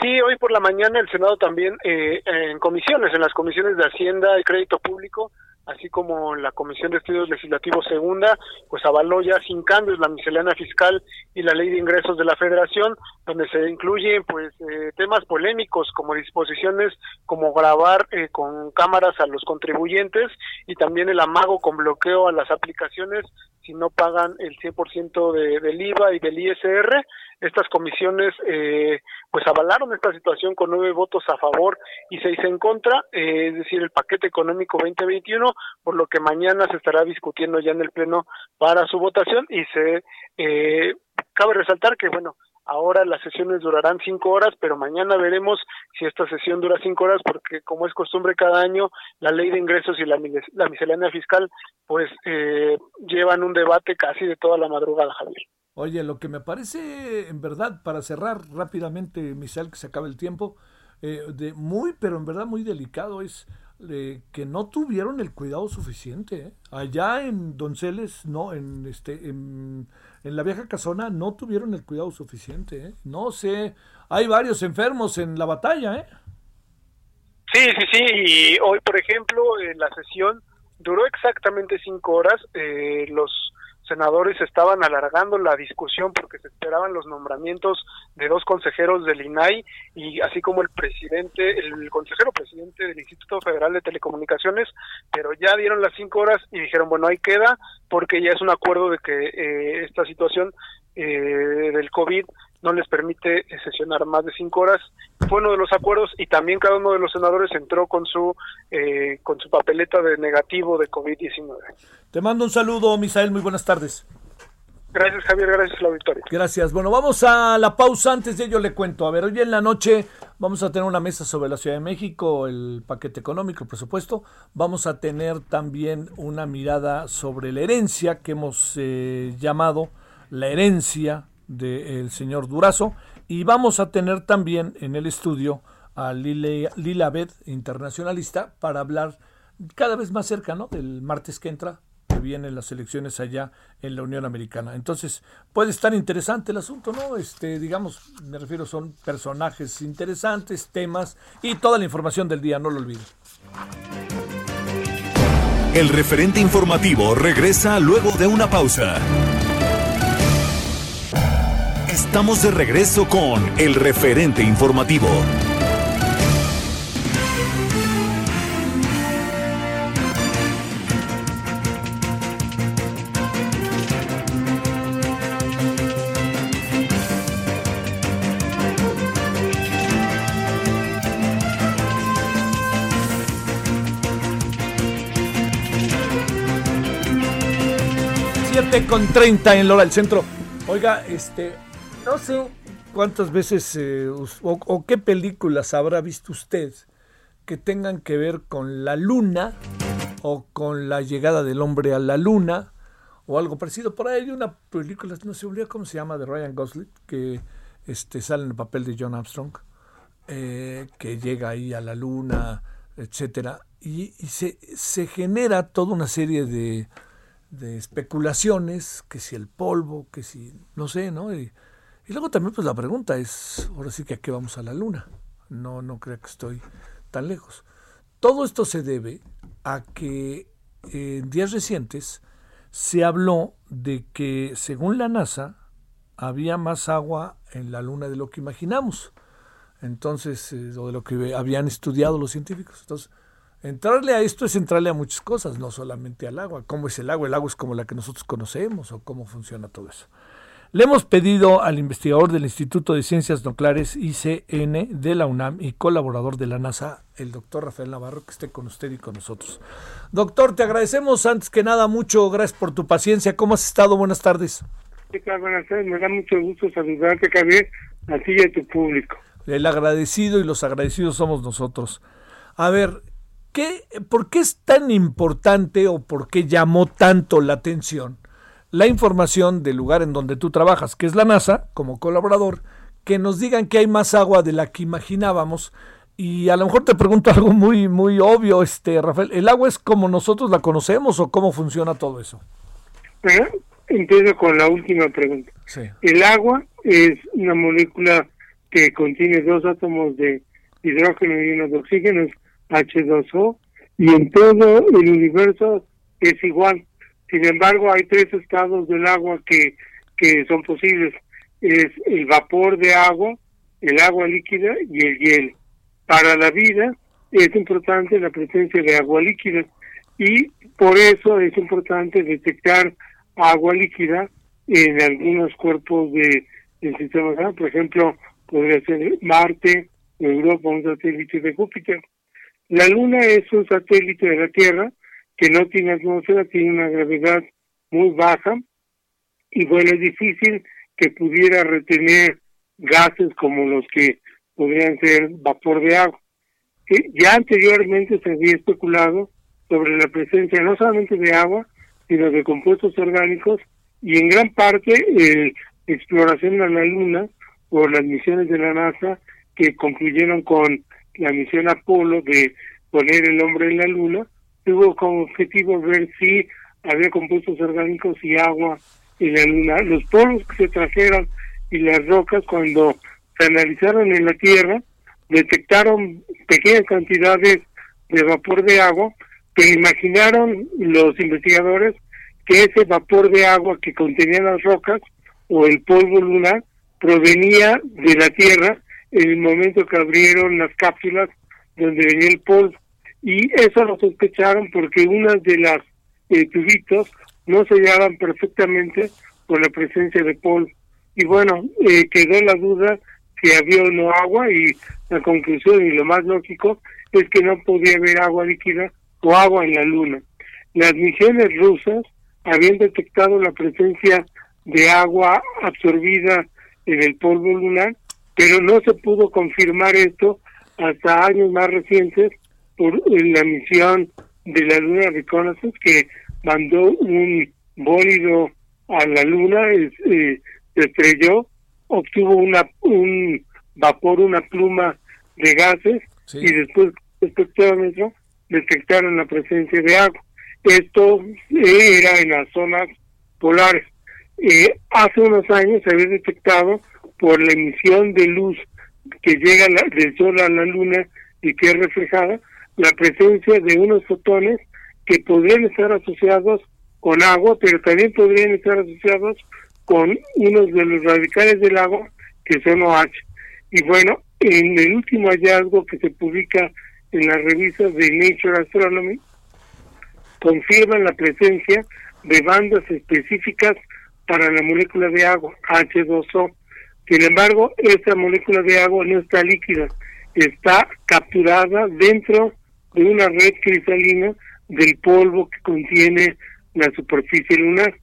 Sí, hoy por la mañana el Senado también, eh, en comisiones, en las comisiones de Hacienda y Crédito Público, así como la Comisión de Estudios Legislativos Segunda, pues avaló ya sin cambios la miscelánea fiscal y la ley de ingresos de la Federación, donde se incluyen pues eh, temas polémicos como disposiciones como grabar eh, con cámaras a los contribuyentes y también el amago con bloqueo a las aplicaciones si no pagan el 100% de, del IVA y del ISR. Estas comisiones eh, pues avalaron esta situación con nueve votos a favor y seis en contra, eh, es decir, el paquete económico 2021, por lo que mañana se estará discutiendo ya en el Pleno para su votación y se eh, cabe resaltar que, bueno, Ahora las sesiones durarán cinco horas, pero mañana veremos si esta sesión dura cinco horas, porque como es costumbre cada año, la ley de ingresos y la, la miscelánea fiscal, pues eh, llevan un debate casi de toda la madrugada, Javier. Oye, lo que me parece, en verdad, para cerrar rápidamente, Michelle, que se acabe el tiempo, eh, de muy, pero en verdad muy delicado es eh, que no tuvieron el cuidado suficiente. ¿eh? Allá en Donceles, no, en este, en, la vieja casona no tuvieron el cuidado suficiente. ¿eh? No sé, hay varios enfermos en la batalla. ¿eh? Sí, sí, sí. Y hoy, por ejemplo, en la sesión duró exactamente cinco horas. los senadores estaban alargando la discusión porque se esperaban los nombramientos de dos consejeros del INAI y así como el presidente, el consejero presidente del Instituto Federal de Telecomunicaciones, pero ya dieron las cinco horas y dijeron, bueno, ahí queda porque ya es un acuerdo de que eh, esta situación eh, del COVID no les permite sesionar más de cinco horas. Fue uno de los acuerdos y también cada uno de los senadores entró con su eh, con su papeleta de negativo de COVID-19. Te mando un saludo, Misael, muy buenas tardes. Gracias, Javier, gracias a la auditorio. Gracias. Bueno, vamos a la pausa. Antes de ello le cuento. A ver, hoy en la noche vamos a tener una mesa sobre la Ciudad de México, el paquete económico, el presupuesto. Vamos a tener también una mirada sobre la herencia que hemos eh, llamado la herencia del señor Durazo. Y vamos a tener también en el estudio a Lila, Lila internacionalista, para hablar cada vez más cerca ¿no? del martes que entra, que vienen las elecciones allá en la Unión Americana. Entonces, puede estar interesante el asunto, ¿no? Este, digamos, me refiero, son personajes interesantes, temas y toda la información del día, no lo olviden. El referente informativo regresa luego de una pausa. Estamos de regreso con el referente informativo. Siete con 30 en Lora del Centro. Oiga, este, no sé cuántas veces eh, o, qué películas habrá visto usted que tengan que ver con la luna o con la llegada del hombre a la luna o algo parecido. Por ahí hay una película, no se olvida cómo se llama, de Ryan Gosling, que este, sale en el papel de John Armstrong, eh, que llega ahí a la luna, etcétera, y, se, se, genera toda una serie de, de, especulaciones, que si el polvo, que si, no sé, ¿no? Luego también pues la pregunta es, ahora sí que a qué vamos a la luna. No, no creo que estoy tan lejos. Todo esto se debe a que en días recientes se habló de que según la NASA había más agua en la luna de lo que imaginamos. Entonces, eh, o de lo que habían estudiado los científicos. Entonces, entrarle a esto es entrarle a muchas cosas, no solamente al agua. ¿Cómo es el agua? El agua es como la que nosotros conocemos o cómo funciona todo eso. Le hemos pedido al investigador del Instituto de Ciencias Nucleares ICN de la UNAM y colaborador de la NASA, el doctor Rafael Navarro, que esté con usted y con nosotros. Doctor, te agradecemos antes que nada mucho, gracias por tu paciencia. ¿Cómo has estado? Buenas tardes. ¿Qué tal? Buenas tardes. Me da mucho gusto saludarte, Javier, a ti y a tu público. El agradecido y los agradecidos somos nosotros. A ver, ¿qué, ¿por qué es tan importante o por qué llamó tanto la atención? La información del lugar en donde tú trabajas, que es la NASA, como colaborador, que nos digan que hay más agua de la que imaginábamos. Y a lo mejor te pregunto algo muy, muy obvio, este, Rafael, ¿el agua es como nosotros la conocemos o cómo funciona todo eso? empiezo con la última pregunta. El agua es una molécula que contiene dos átomos de hidrógeno y uno de oxígeno, H2O, y en todo el universo es igual. Sin embargo, hay tres estados del agua que, que son posibles. Es el vapor de agua, el agua líquida y el hielo. Para la vida es importante la presencia de agua líquida y por eso es importante detectar agua líquida en algunos cuerpos de, del sistema solar. Por ejemplo, podría ser Marte, Europa, un satélite de Júpiter. La Luna es un satélite de la Tierra que no tiene atmósfera, tiene una gravedad muy baja y bueno, es difícil que pudiera retener gases como los que podrían ser vapor de agua. ya anteriormente se había especulado sobre la presencia no solamente de agua, sino de compuestos orgánicos y en gran parte eh, exploración a la Luna por las misiones de la NASA que concluyeron con la misión Apolo de poner el hombre en la Luna, tuvo como objetivo ver si había compuestos orgánicos y agua en la Luna. Los polvos que se trajeron y las rocas cuando se analizaron en la Tierra detectaron pequeñas cantidades de vapor de agua, pero imaginaron los investigadores que ese vapor de agua que contenían las rocas o el polvo lunar provenía de la Tierra en el momento que abrieron las cápsulas donde venía el polvo. Y eso lo sospecharon porque unas de las eh, tubitos no se sellaban perfectamente con la presencia de polvo. Y bueno, eh, quedó la duda si había o no agua y la conclusión y lo más lógico es que no podía haber agua líquida o agua en la luna. Las misiones rusas habían detectado la presencia de agua absorbida en el polvo lunar, pero no se pudo confirmar esto hasta años más recientes por la misión de la Luna Reconnaissance que mandó un bólido a la Luna, eh, se estrelló, obtuvo una un vapor, una pluma de gases y después espectrómetro detectaron la presencia de agua. Esto era en las zonas polares. Eh, hace unos años se había detectado por la emisión de luz que llega del Sol a la Luna y que es reflejada, la presencia de unos fotones que podrían estar asociados con agua, pero también podrían estar asociados con unos de los radicales del agua que son OH. Y bueno, en el último hallazgo que se publica en las revistas de Nature Astronomy, confirman la presencia de bandas específicas para la molécula de agua, H2O. Sin embargo, esa molécula de agua no está líquida, está capturada dentro de una red cristalina del polvo que contiene la superficie lunar.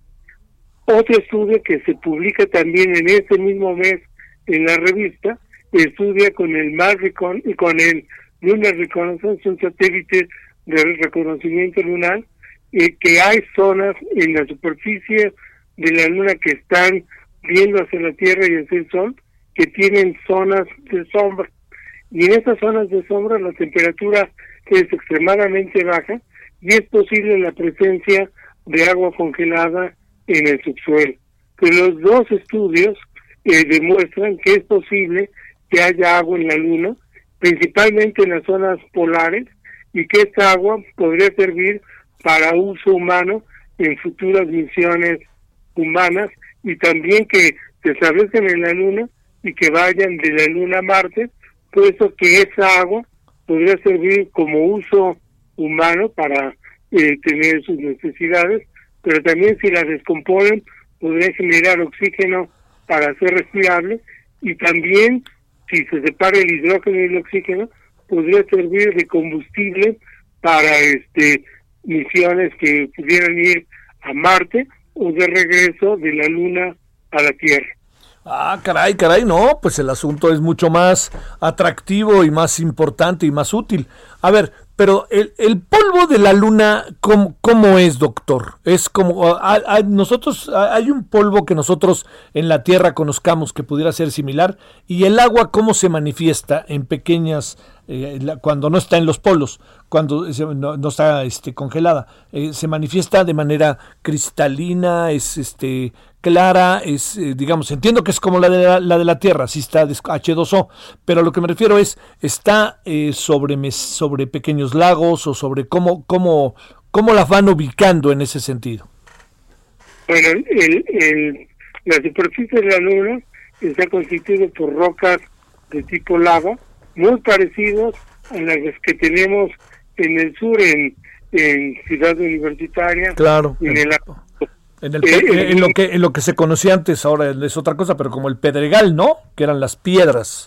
Otro estudio que se publica también en ese mismo mes en la revista estudia con el Marricon y con el Lunar Reconnaissance, un satélite de reconocimiento lunar, y que hay zonas en la superficie de la luna que están viendo hacia la Tierra y hacia el Sol, que tienen zonas de sombra. Y en esas zonas de sombra la temperatura es extremadamente baja y es posible la presencia de agua congelada en el subsuelo. Pero los dos estudios eh, demuestran que es posible que haya agua en la Luna, principalmente en las zonas polares, y que esta agua podría servir para uso humano en futuras misiones humanas y también que se establezcan en la Luna y que vayan de la Luna a Marte, puesto que esa agua podría servir como uso humano para eh, tener sus necesidades, pero también si la descomponen podría generar oxígeno para ser respirable y también si se separa el hidrógeno y el oxígeno podría servir de combustible para este misiones que pudieran ir a Marte o de regreso de la Luna a la Tierra. Ah, caray, caray, no, pues el asunto es mucho más atractivo y más importante y más útil. A ver, pero el, polvo de la luna, ¿cómo, ¿cómo, es, doctor? Es como, hay, nosotros, hay un polvo que nosotros en la Tierra conozcamos que pudiera ser similar, y el agua, ¿cómo se manifiesta en pequeñas eh, cuando no está en los polos, cuando no, está este, congelada, eh, se manifiesta de manera cristalina, es este, clara, es, eh, digamos, entiendo que es como la de la, la, de la Tierra, si está H2O, pero lo que me refiero es, está sobre, sobre pequeños lagos o sobre cómo, cómo, cómo las van ubicando en ese sentido. Bueno, el, el, la superficie de la Luna está constituida por rocas de tipo lava, muy parecidos a las que tenemos en el sur, en, en Ciudad Universitaria. Claro. En, el, en, eh, lo que, en lo que se conocía antes, ahora es otra cosa, pero como el Pedregal, ¿no? Que eran las piedras.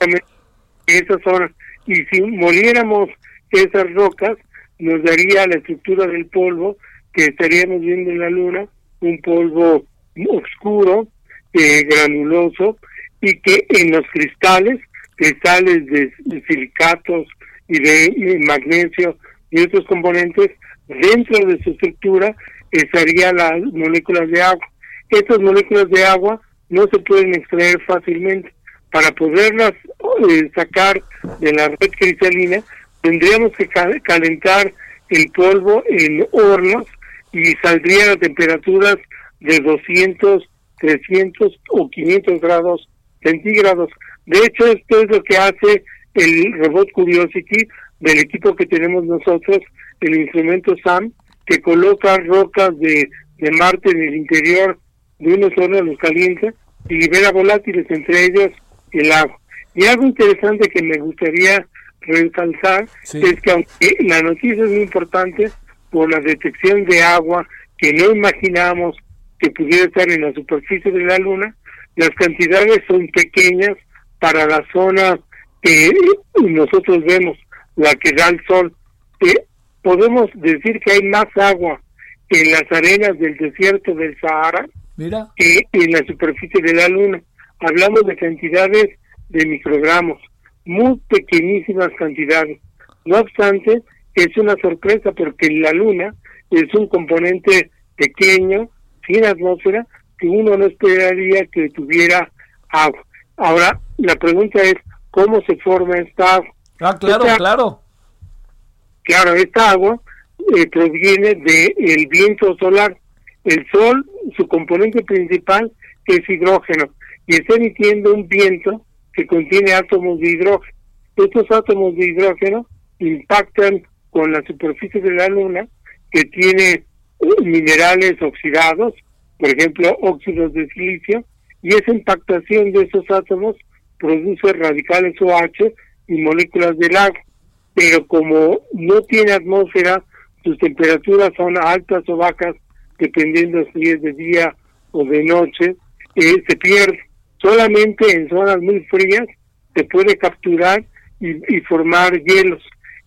Esas son, y si moliéramos esas rocas, nos daría la estructura del polvo que estaríamos viendo en la luna, un polvo oscuro, eh, granuloso, y que en los cristales, cristales de, silicatos y de magnesio y otros componentes, dentro de su estructura estarían las moléculas de agua. Estas moléculas de agua no se pueden extraer fácilmente. Para poderlas eh, sacar de la red cristalina, tendríamos que calentar el polvo en hornos y saldrían a temperaturas de 200, 300 o 500 grados centígrados. De hecho, esto es lo que hace el robot Curiosity del equipo que tenemos nosotros, el instrumento SAM, que coloca rocas de, de Marte en el interior de unos hornos, los calienta y libera volátiles, entre ellos el agua. Y algo interesante que me gustaría resaltar es que aunque la noticia es muy importante por la detección de agua que no imaginamos que pudiera estar en la superficie de la Luna, las cantidades son pequeñas para la zona que nosotros vemos, la que da el sol. Eh, podemos decir que hay más agua en las arenas del desierto del Sahara Mira. que en la superficie de la Luna. Hablamos de cantidades de microgramos, muy pequeñísimas cantidades. No obstante, es una sorpresa porque la Luna es un componente pequeño, sin atmósfera, que uno no esperaría que tuviera agua. Ahora, la pregunta es, ¿cómo se forma esta agua? Ah, claro, claro. Claro, esta agua eh, proviene del viento solar. El sol, su componente principal es hidrógeno y está emitiendo un viento que contiene átomos de hidrógeno. Estos átomos de hidrógeno impactan con la superficie de la Luna, que tiene eh, minerales oxidados, por ejemplo, óxidos de silicio, y esa impactación de esos átomos produce radicales OH y moléculas del agua. Pero como no tiene atmósfera, sus temperaturas son altas o bajas, dependiendo si es de día o de noche, eh, se pierde. Solamente en zonas muy frías se puede capturar y, formar hielos.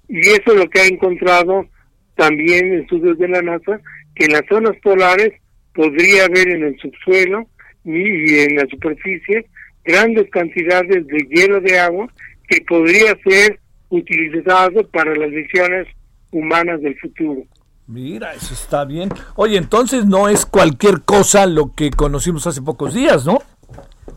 Y eso es lo que ha encontrado también estudios de la NASA, que en las zonas polares podría haber en el subsuelo y, en la superficie grandes cantidades de hielo de agua que podría ser utilizado para las misiones humanas del futuro. Mira, eso está bien. Oye, entonces no es cualquier cosa lo que conocimos hace pocos días, ¿no?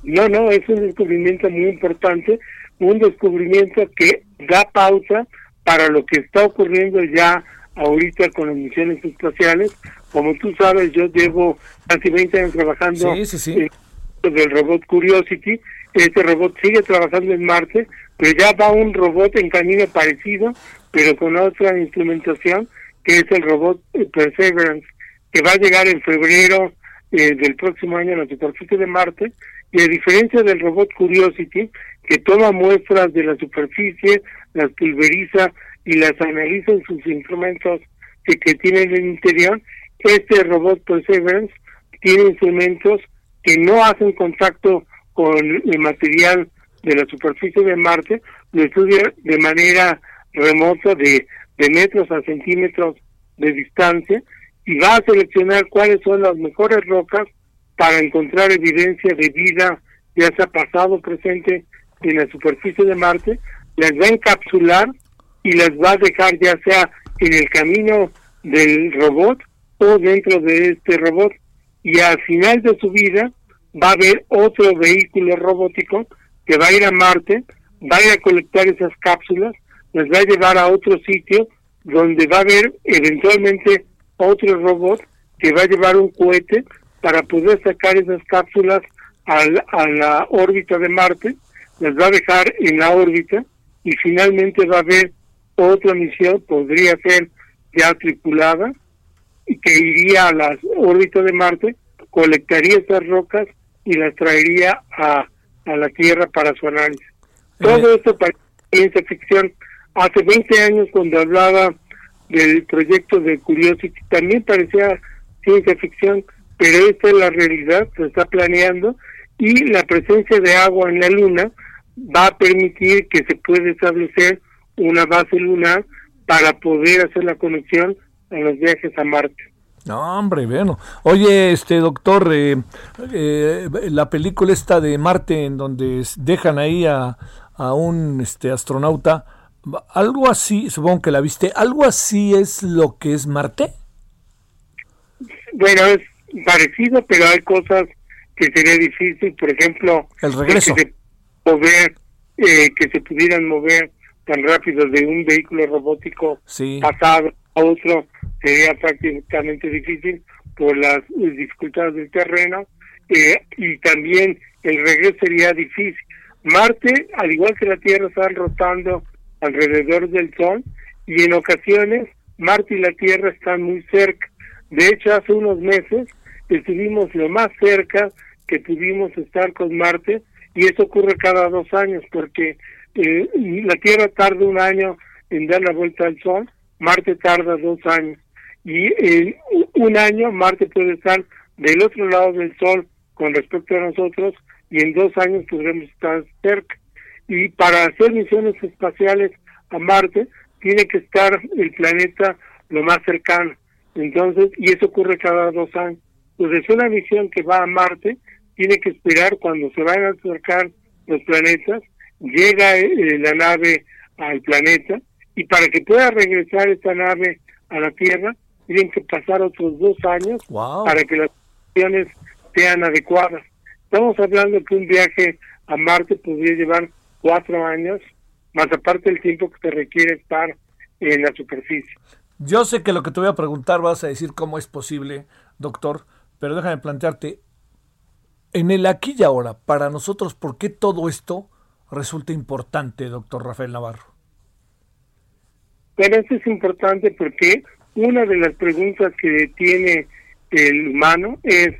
No, no, es un descubrimiento muy importante, un descubrimiento que da pausa para lo que está ocurriendo ya ahorita con las misiones espaciales. Como tú sabes, yo llevo casi 20 años trabajando en el robot Curiosity. Este robot sigue trabajando en Marte, pero ya va un robot en camino parecido, pero con otra instrumentación, que es el robot Perseverance, que va a llegar en febrero eh, del próximo año a la superficie de Marte. Y a diferencia del robot Curiosity, que toma muestras de la superficie, las pulveriza y las analiza en sus instrumentos que, que tiene en el interior, este robot Perseverance tiene instrumentos que no hacen contacto con el material de la superficie de Marte, lo estudia de manera remota de, de metros a centímetros de distancia y va a seleccionar cuáles son las mejores rocas para encontrar evidencia de vida, ya sea pasado o presente en la superficie de Marte, las va a encapsular y las va a dejar ya sea en el camino del robot o dentro de este robot. Y al final de su vida va a haber otro vehículo robótico que va a ir a Marte, va a colectar esas cápsulas, las va a llevar a otro sitio donde va a haber eventualmente otro robot que va a llevar un cohete para poder sacar esas cápsulas a la órbita de Marte, las va a dejar en la órbita y finalmente va a haber otra misión, podría ser ya tripulada, que iría a la órbita de Marte, colectaría esas rocas y las traería a, a la Tierra para su análisis. Todo esto parece ciencia ficción. Hace 20 años cuando hablaba del proyecto de Curiosity también parecía ciencia ficción, pero esta es la realidad, se está planeando y la presencia de agua en la Luna va a permitir que se pueda establecer una base lunar para poder hacer la conexión en los viajes a Marte. No, hombre, bueno. Oye, este doctor, eh, eh, la película esta de Marte en donde dejan ahí a, a un este astronauta, algo así, supongo que la viste, algo así es lo que es Marte. Bueno, es parecido, pero hay cosas que sería difícil, por ejemplo, el regreso. Que se, mover, eh, que se pudieran mover tan rápido de un vehículo robótico pasado a otro sería prácticamente difícil por las dificultades del terreno eh, y también el regreso sería difícil. Marte, al igual que la Tierra, están rotando alrededor del Sol y en ocasiones Marte y la Tierra están muy cerca. De hecho, hace unos meses estuvimos lo más cerca que pudimos estar con Marte y eso ocurre cada dos años porque eh, la Tierra tarda un año en dar la vuelta al Sol, Marte tarda dos años y en un año Marte puede estar del otro lado del Sol con respecto a nosotros y en dos años podremos estar cerca. Y para hacer misiones espaciales a Marte tiene que estar el planeta lo más cercano. Entonces, y eso ocurre cada dos años. Entonces, una misión que va a Marte tiene que esperar cuando se van a acercar los planetas, llega eh, la nave al planeta y para que pueda regresar esta nave a la Tierra, tienen que pasar otros dos años para que las misiones sean adecuadas. Estamos hablando que un viaje a Marte podría llevar cuatro años, más aparte del tiempo que se requiere estar en la superficie. Yo sé que lo que te voy a preguntar vas a decir cómo es posible, doctor, pero déjame plantearte, en el aquí y ahora, para nosotros, ¿por qué todo esto resulta importante, doctor Rafael Navarro? Pero esto es importante porque una de las preguntas que tiene el humano es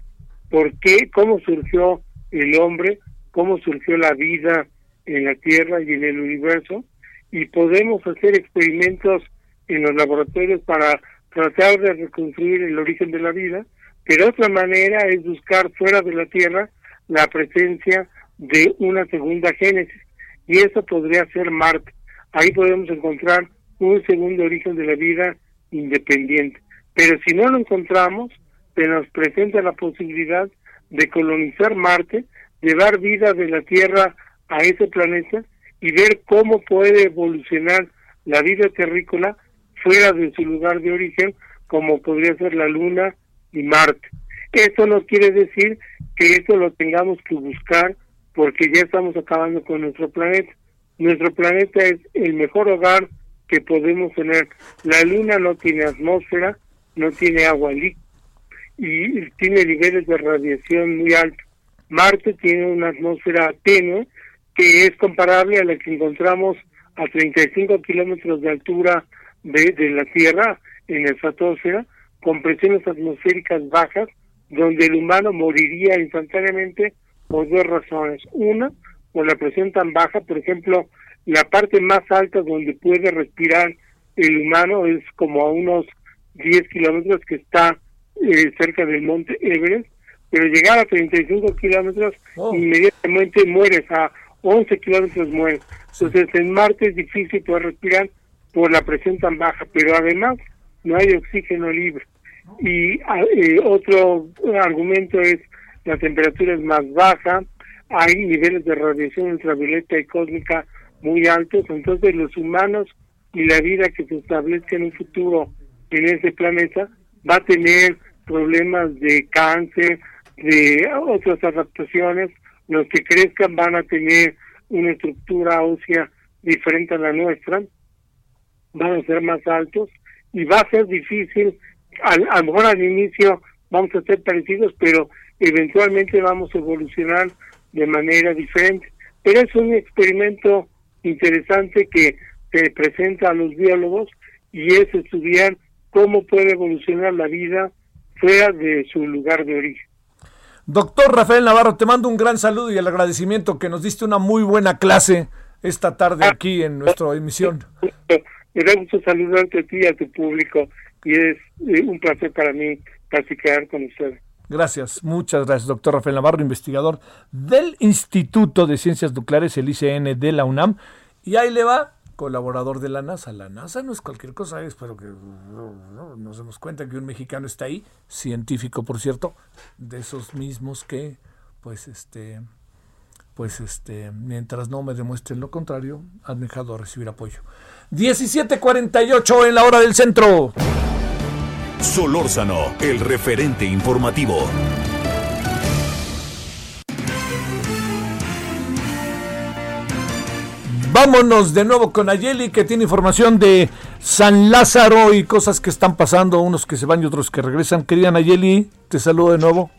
por qué, cómo surgió el hombre, cómo surgió la vida en la Tierra y en el universo, y podemos hacer experimentos en los laboratorios para tratar de reconstruir el origen de la vida, pero otra manera es buscar fuera de la Tierra la presencia de una segunda génesis, y eso podría ser Marte. Ahí podemos encontrar un segundo origen de la vida independiente. Pero si no lo encontramos, se nos presenta la posibilidad de colonizar Marte, llevar vida de la Tierra a ese planeta y ver cómo puede evolucionar la vida terrícola fuera de su lugar de origen, como podría ser la Luna y Marte. Eso no quiere decir que eso lo tengamos que buscar porque ya estamos acabando con nuestro planeta. Nuestro planeta es el mejor hogar que podemos tener. La Luna no tiene atmósfera, no tiene agua líquida y tiene niveles de radiación muy altos. Marte tiene una atmósfera tenue que es comparable a la que encontramos a 35 kilómetros de altura de, la Tierra en la estratosfera, con presiones atmosféricas bajas, donde el humano moriría instantáneamente por dos razones. Una, por la presión tan baja, por ejemplo, la parte más alta donde puede respirar el humano es como a unos 10 kilómetros que está eh, cerca del monte Everest, pero llegar a 35 kilómetros oh. inmediatamente mueres, a 11 kilómetros mueres. Entonces en Marte es difícil poder respirar por la presión tan baja, pero además no hay oxígeno libre. Y eh, otro argumento es la temperatura es más baja, hay niveles de radiación ultravioleta y cósmica muy altos, entonces los humanos y la vida que se establezca en un futuro en ese planeta va a tener problemas de cáncer, de otras adaptaciones, los que crezcan van a tener una estructura ósea diferente a la nuestra, van a ser más altos y va a ser difícil, a, a lo mejor al inicio vamos a ser parecidos, pero eventualmente vamos a evolucionar de manera diferente. Pero es un experimento interesante que se presenta a los biólogos y es estudiar cómo puede evolucionar la vida fuera de su lugar de origen. Doctor Rafael Navarro, te mando un gran saludo y el agradecimiento que nos diste una muy buena clase esta tarde ah. aquí en nuestra emisión. Me da gusto saludarte a ti y a tu público y es eh, un placer para mí platicar con ustedes. Gracias, muchas gracias, doctor Rafael Navarro, investigador del Instituto de Ciencias Nucleares, el ICN de la UNAM. Y ahí le va colaborador de la NASA. La NASA no es cualquier cosa, espero que nos demos cuenta que un mexicano está ahí, científico por cierto, de esos mismos que, pues este, pues este, mientras no me demuestren lo contrario, han dejado de recibir apoyo. 17:48 en la hora del centro. Solórzano, el referente informativo. Vámonos de nuevo con Ayeli que tiene información de San Lázaro y cosas que están pasando, unos que se van y otros que regresan. Querida Nayeli, te saludo de nuevo.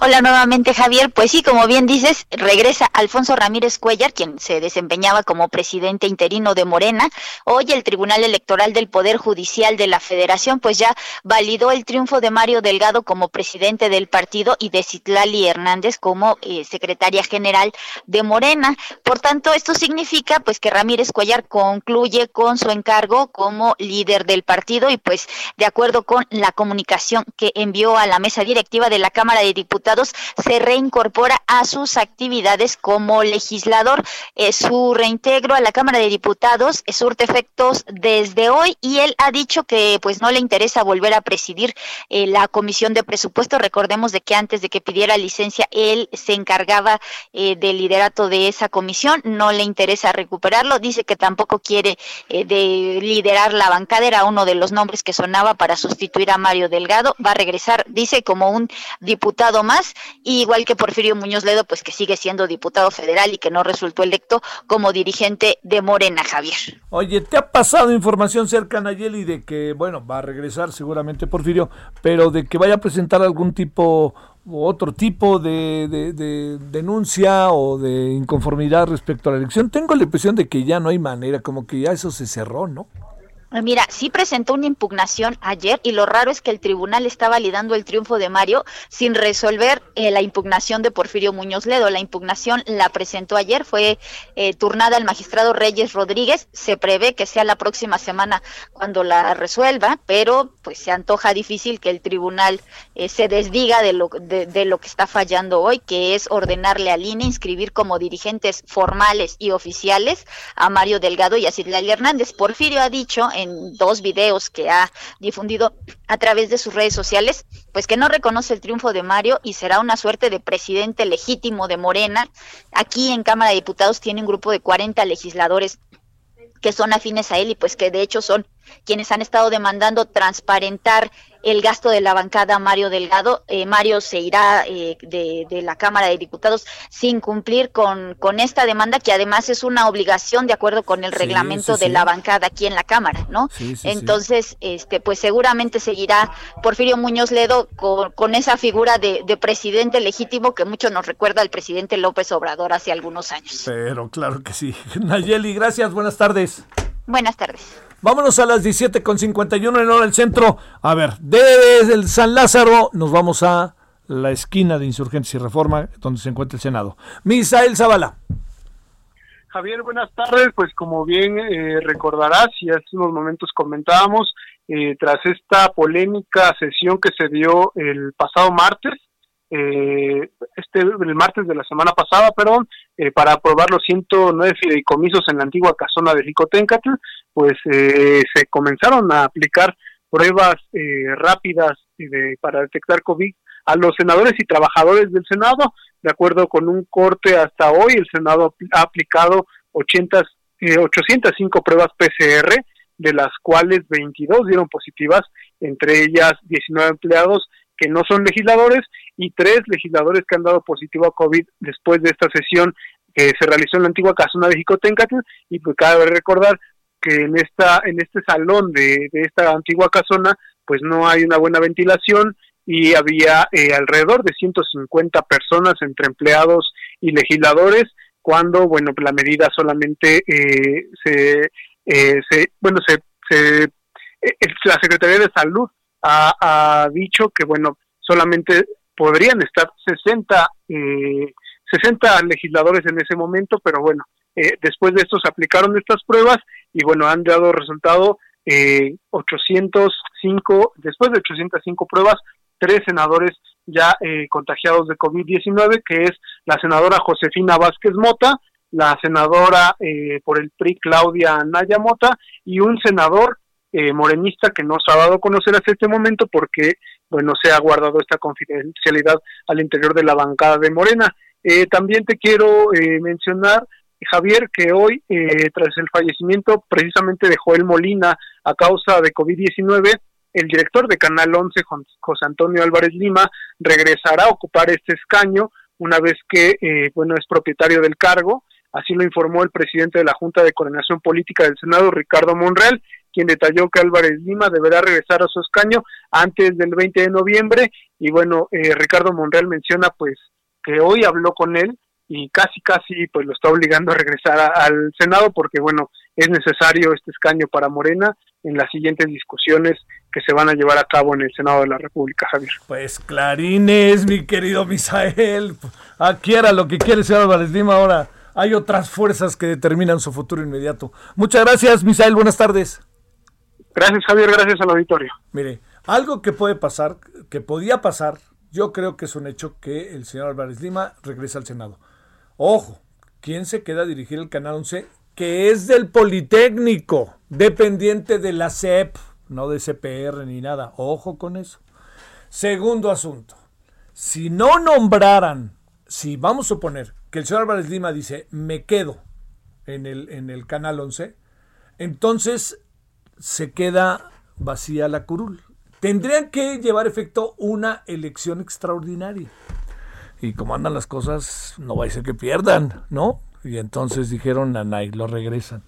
Hola nuevamente Javier, pues sí, como bien dices, regresa Alfonso Ramírez Cuellar, quien se desempeñaba como presidente interino de Morena. Hoy el Tribunal Electoral del Poder Judicial de la Federación pues ya validó el triunfo de Mario Delgado como presidente del partido y de Citlali Hernández como eh, secretaria general de Morena. Por tanto, esto significa pues que Ramírez Cuellar concluye con su encargo como líder del partido y pues de acuerdo con la comunicación que envió a la mesa directiva de la Cámara de Diputados se reincorpora a sus actividades como legislador. Eh, su reintegro a la Cámara de Diputados surte efectos desde hoy y él ha dicho que pues no le interesa volver a presidir eh, la Comisión de Presupuesto. Recordemos de que antes de que pidiera licencia él se encargaba eh, del liderato de esa comisión, no le interesa recuperarlo, dice que tampoco quiere de liderar la bancada, era uno de los nombres que sonaba para sustituir a Mario Delgado, va a regresar, dice, como un diputado más igual que Porfirio Muñoz Ledo, pues que sigue siendo diputado federal y que no resultó electo como dirigente de Morena, Javier. Oye, ¿te ha pasado información cerca, Nayeli, de que, bueno, va a regresar seguramente Porfirio, pero de que vaya a presentar algún tipo u otro tipo de, de, denuncia o de inconformidad respecto a la elección? Tengo la impresión de que ya no hay manera, como que ya eso se cerró, ¿no? Mira, sí presentó una impugnación ayer y lo raro es que el tribunal está validando el triunfo de Mario sin resolver eh, la impugnación de Porfirio Muñoz Ledo. La impugnación la presentó ayer, fue eh, turnada al magistrado Reyes Rodríguez. Se prevé que sea la próxima semana cuando la resuelva, pero pues se antoja difícil que el tribunal eh, se desdiga de lo, de, lo que está fallando hoy, que es ordenarle al INE inscribir como dirigentes formales y oficiales a Mario Delgado y a Citlali Hernández. Porfirio ha dicho en dos videos que ha difundido a través de sus redes sociales, pues que no reconoce el triunfo de Mario y será una suerte de presidente legítimo de Morena. Aquí en Cámara de Diputados tiene un grupo de 40 legisladores que son afines a él y pues que de hecho son quienes han estado demandando transparentar el gasto de la bancada Mario Delgado. Eh, Mario se irá eh, de, la Cámara de Diputados sin cumplir con, con esta demanda, que además es una obligación de acuerdo con el reglamento de la bancada aquí en la Cámara, ¿no? Entonces, este, pues seguramente seguirá Porfirio Muñoz Ledo con, con esa figura de, de, presidente legítimo que mucho nos recuerda al presidente López Obrador hace algunos años. Pero claro que sí. Nayeli, gracias, buenas tardes. Buenas tardes. Vámonos a las 17.51 en hora del centro. A ver, desde el San Lázaro nos vamos a la esquina de Insurgencia y Reforma, donde se encuentra el Senado. Misael Zavala. Javier, buenas tardes. Pues como bien eh, recordarás y hace unos momentos comentábamos, eh, tras esta polémica sesión que se dio el pasado martes, eh, este el martes de la semana pasada, perdón, eh, para aprobar los 109 fideicomisos en la antigua casona de Jicotencatl, pues eh, se comenzaron a aplicar pruebas eh, rápidas de, para detectar COVID a los senadores y trabajadores del Senado. De acuerdo con un corte hasta hoy, el Senado ha aplicado 80, 805 pruebas PCR, de las cuales 22 dieron positivas, entre ellas 19 empleados que no son legisladores y tres legisladores que han dado positivo a COVID después de esta sesión que se realizó en la antigua casona de Jicotencatl y pues cabe recordar que en esta en este salón de, esta antigua casona pues no hay una buena ventilación y había eh, alrededor de 150 personas entre empleados y legisladores cuando bueno la medida solamente eh, se, eh, se bueno se, se la Secretaría de Salud ha, dicho que, bueno, solamente podrían estar 60, eh, 60 legisladores en ese momento, pero bueno, eh, después de esto se aplicaron estas pruebas y bueno, han dado resultado eh, 805, después de 805 pruebas, tres senadores ya eh, contagiados de COVID-19, que es la senadora Josefina Vázquez Mota, la senadora eh, por el PRI Claudia Nayamota y un senador eh, morenista que no se ha dado a conocer hasta este momento porque bueno se ha guardado esta confidencialidad al interior de la bancada de Morena. Eh, también te quiero mencionar Javier, que hoy, tras el fallecimiento precisamente de Joel Molina a causa de COVID-19, el director de Canal 11, José Antonio Álvarez Lima, regresará a ocupar este escaño una vez que, eh, bueno, es propietario del cargo. Así lo informó el presidente de la Junta de Coordinación Política del Senado, Ricardo Monreal, quien detalló que Álvarez Lima deberá regresar a su escaño antes del 20 de noviembre. Y bueno, eh, Ricardo Monreal menciona pues que hoy habló con él y casi casi pues lo está obligando a regresar al Senado porque bueno, es necesario este escaño para Morena en las siguientes discusiones que se van a llevar a cabo en el Senado de la República, Javier. Pues clarines, mi querido Misael. Aquí era lo que quiere ser Álvarez Lima, ahora hay otras fuerzas que determinan su futuro inmediato. Muchas gracias, Misael, buenas tardes. Gracias, Javier, gracias al auditorio. Mire, algo que puede pasar, que podía pasar, yo creo que es un hecho que el señor Álvarez Lima regresa al Senado. Ojo, ¿quién se queda a dirigir el Canal 11? Que es del Politécnico, dependiente de la CEP no de CPR ni nada. Ojo con eso. Segundo asunto. Si no nombraran, si vamos a suponer que el señor Álvarez Lima dice, me quedo en el, en el Canal 11, entonces se queda vacía la curul. Tendrían que llevar efecto una elección extraordinaria. Y como andan las cosas, no va a ser que pierdan, ¿no? Y entonces dijeron, Nanay, lo regresan.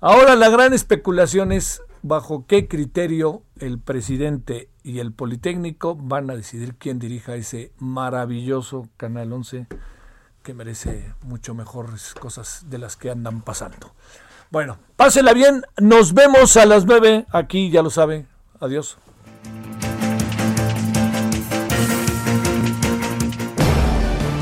Ahora la gran especulación es bajo qué criterio el presidente y el Politécnico van a decidir quién dirija ese maravilloso Canal 11 que merece mucho mejores cosas de las que andan pasando. Bueno, pásela bien, nos vemos a las 9 aquí, ya lo sabe. Adiós.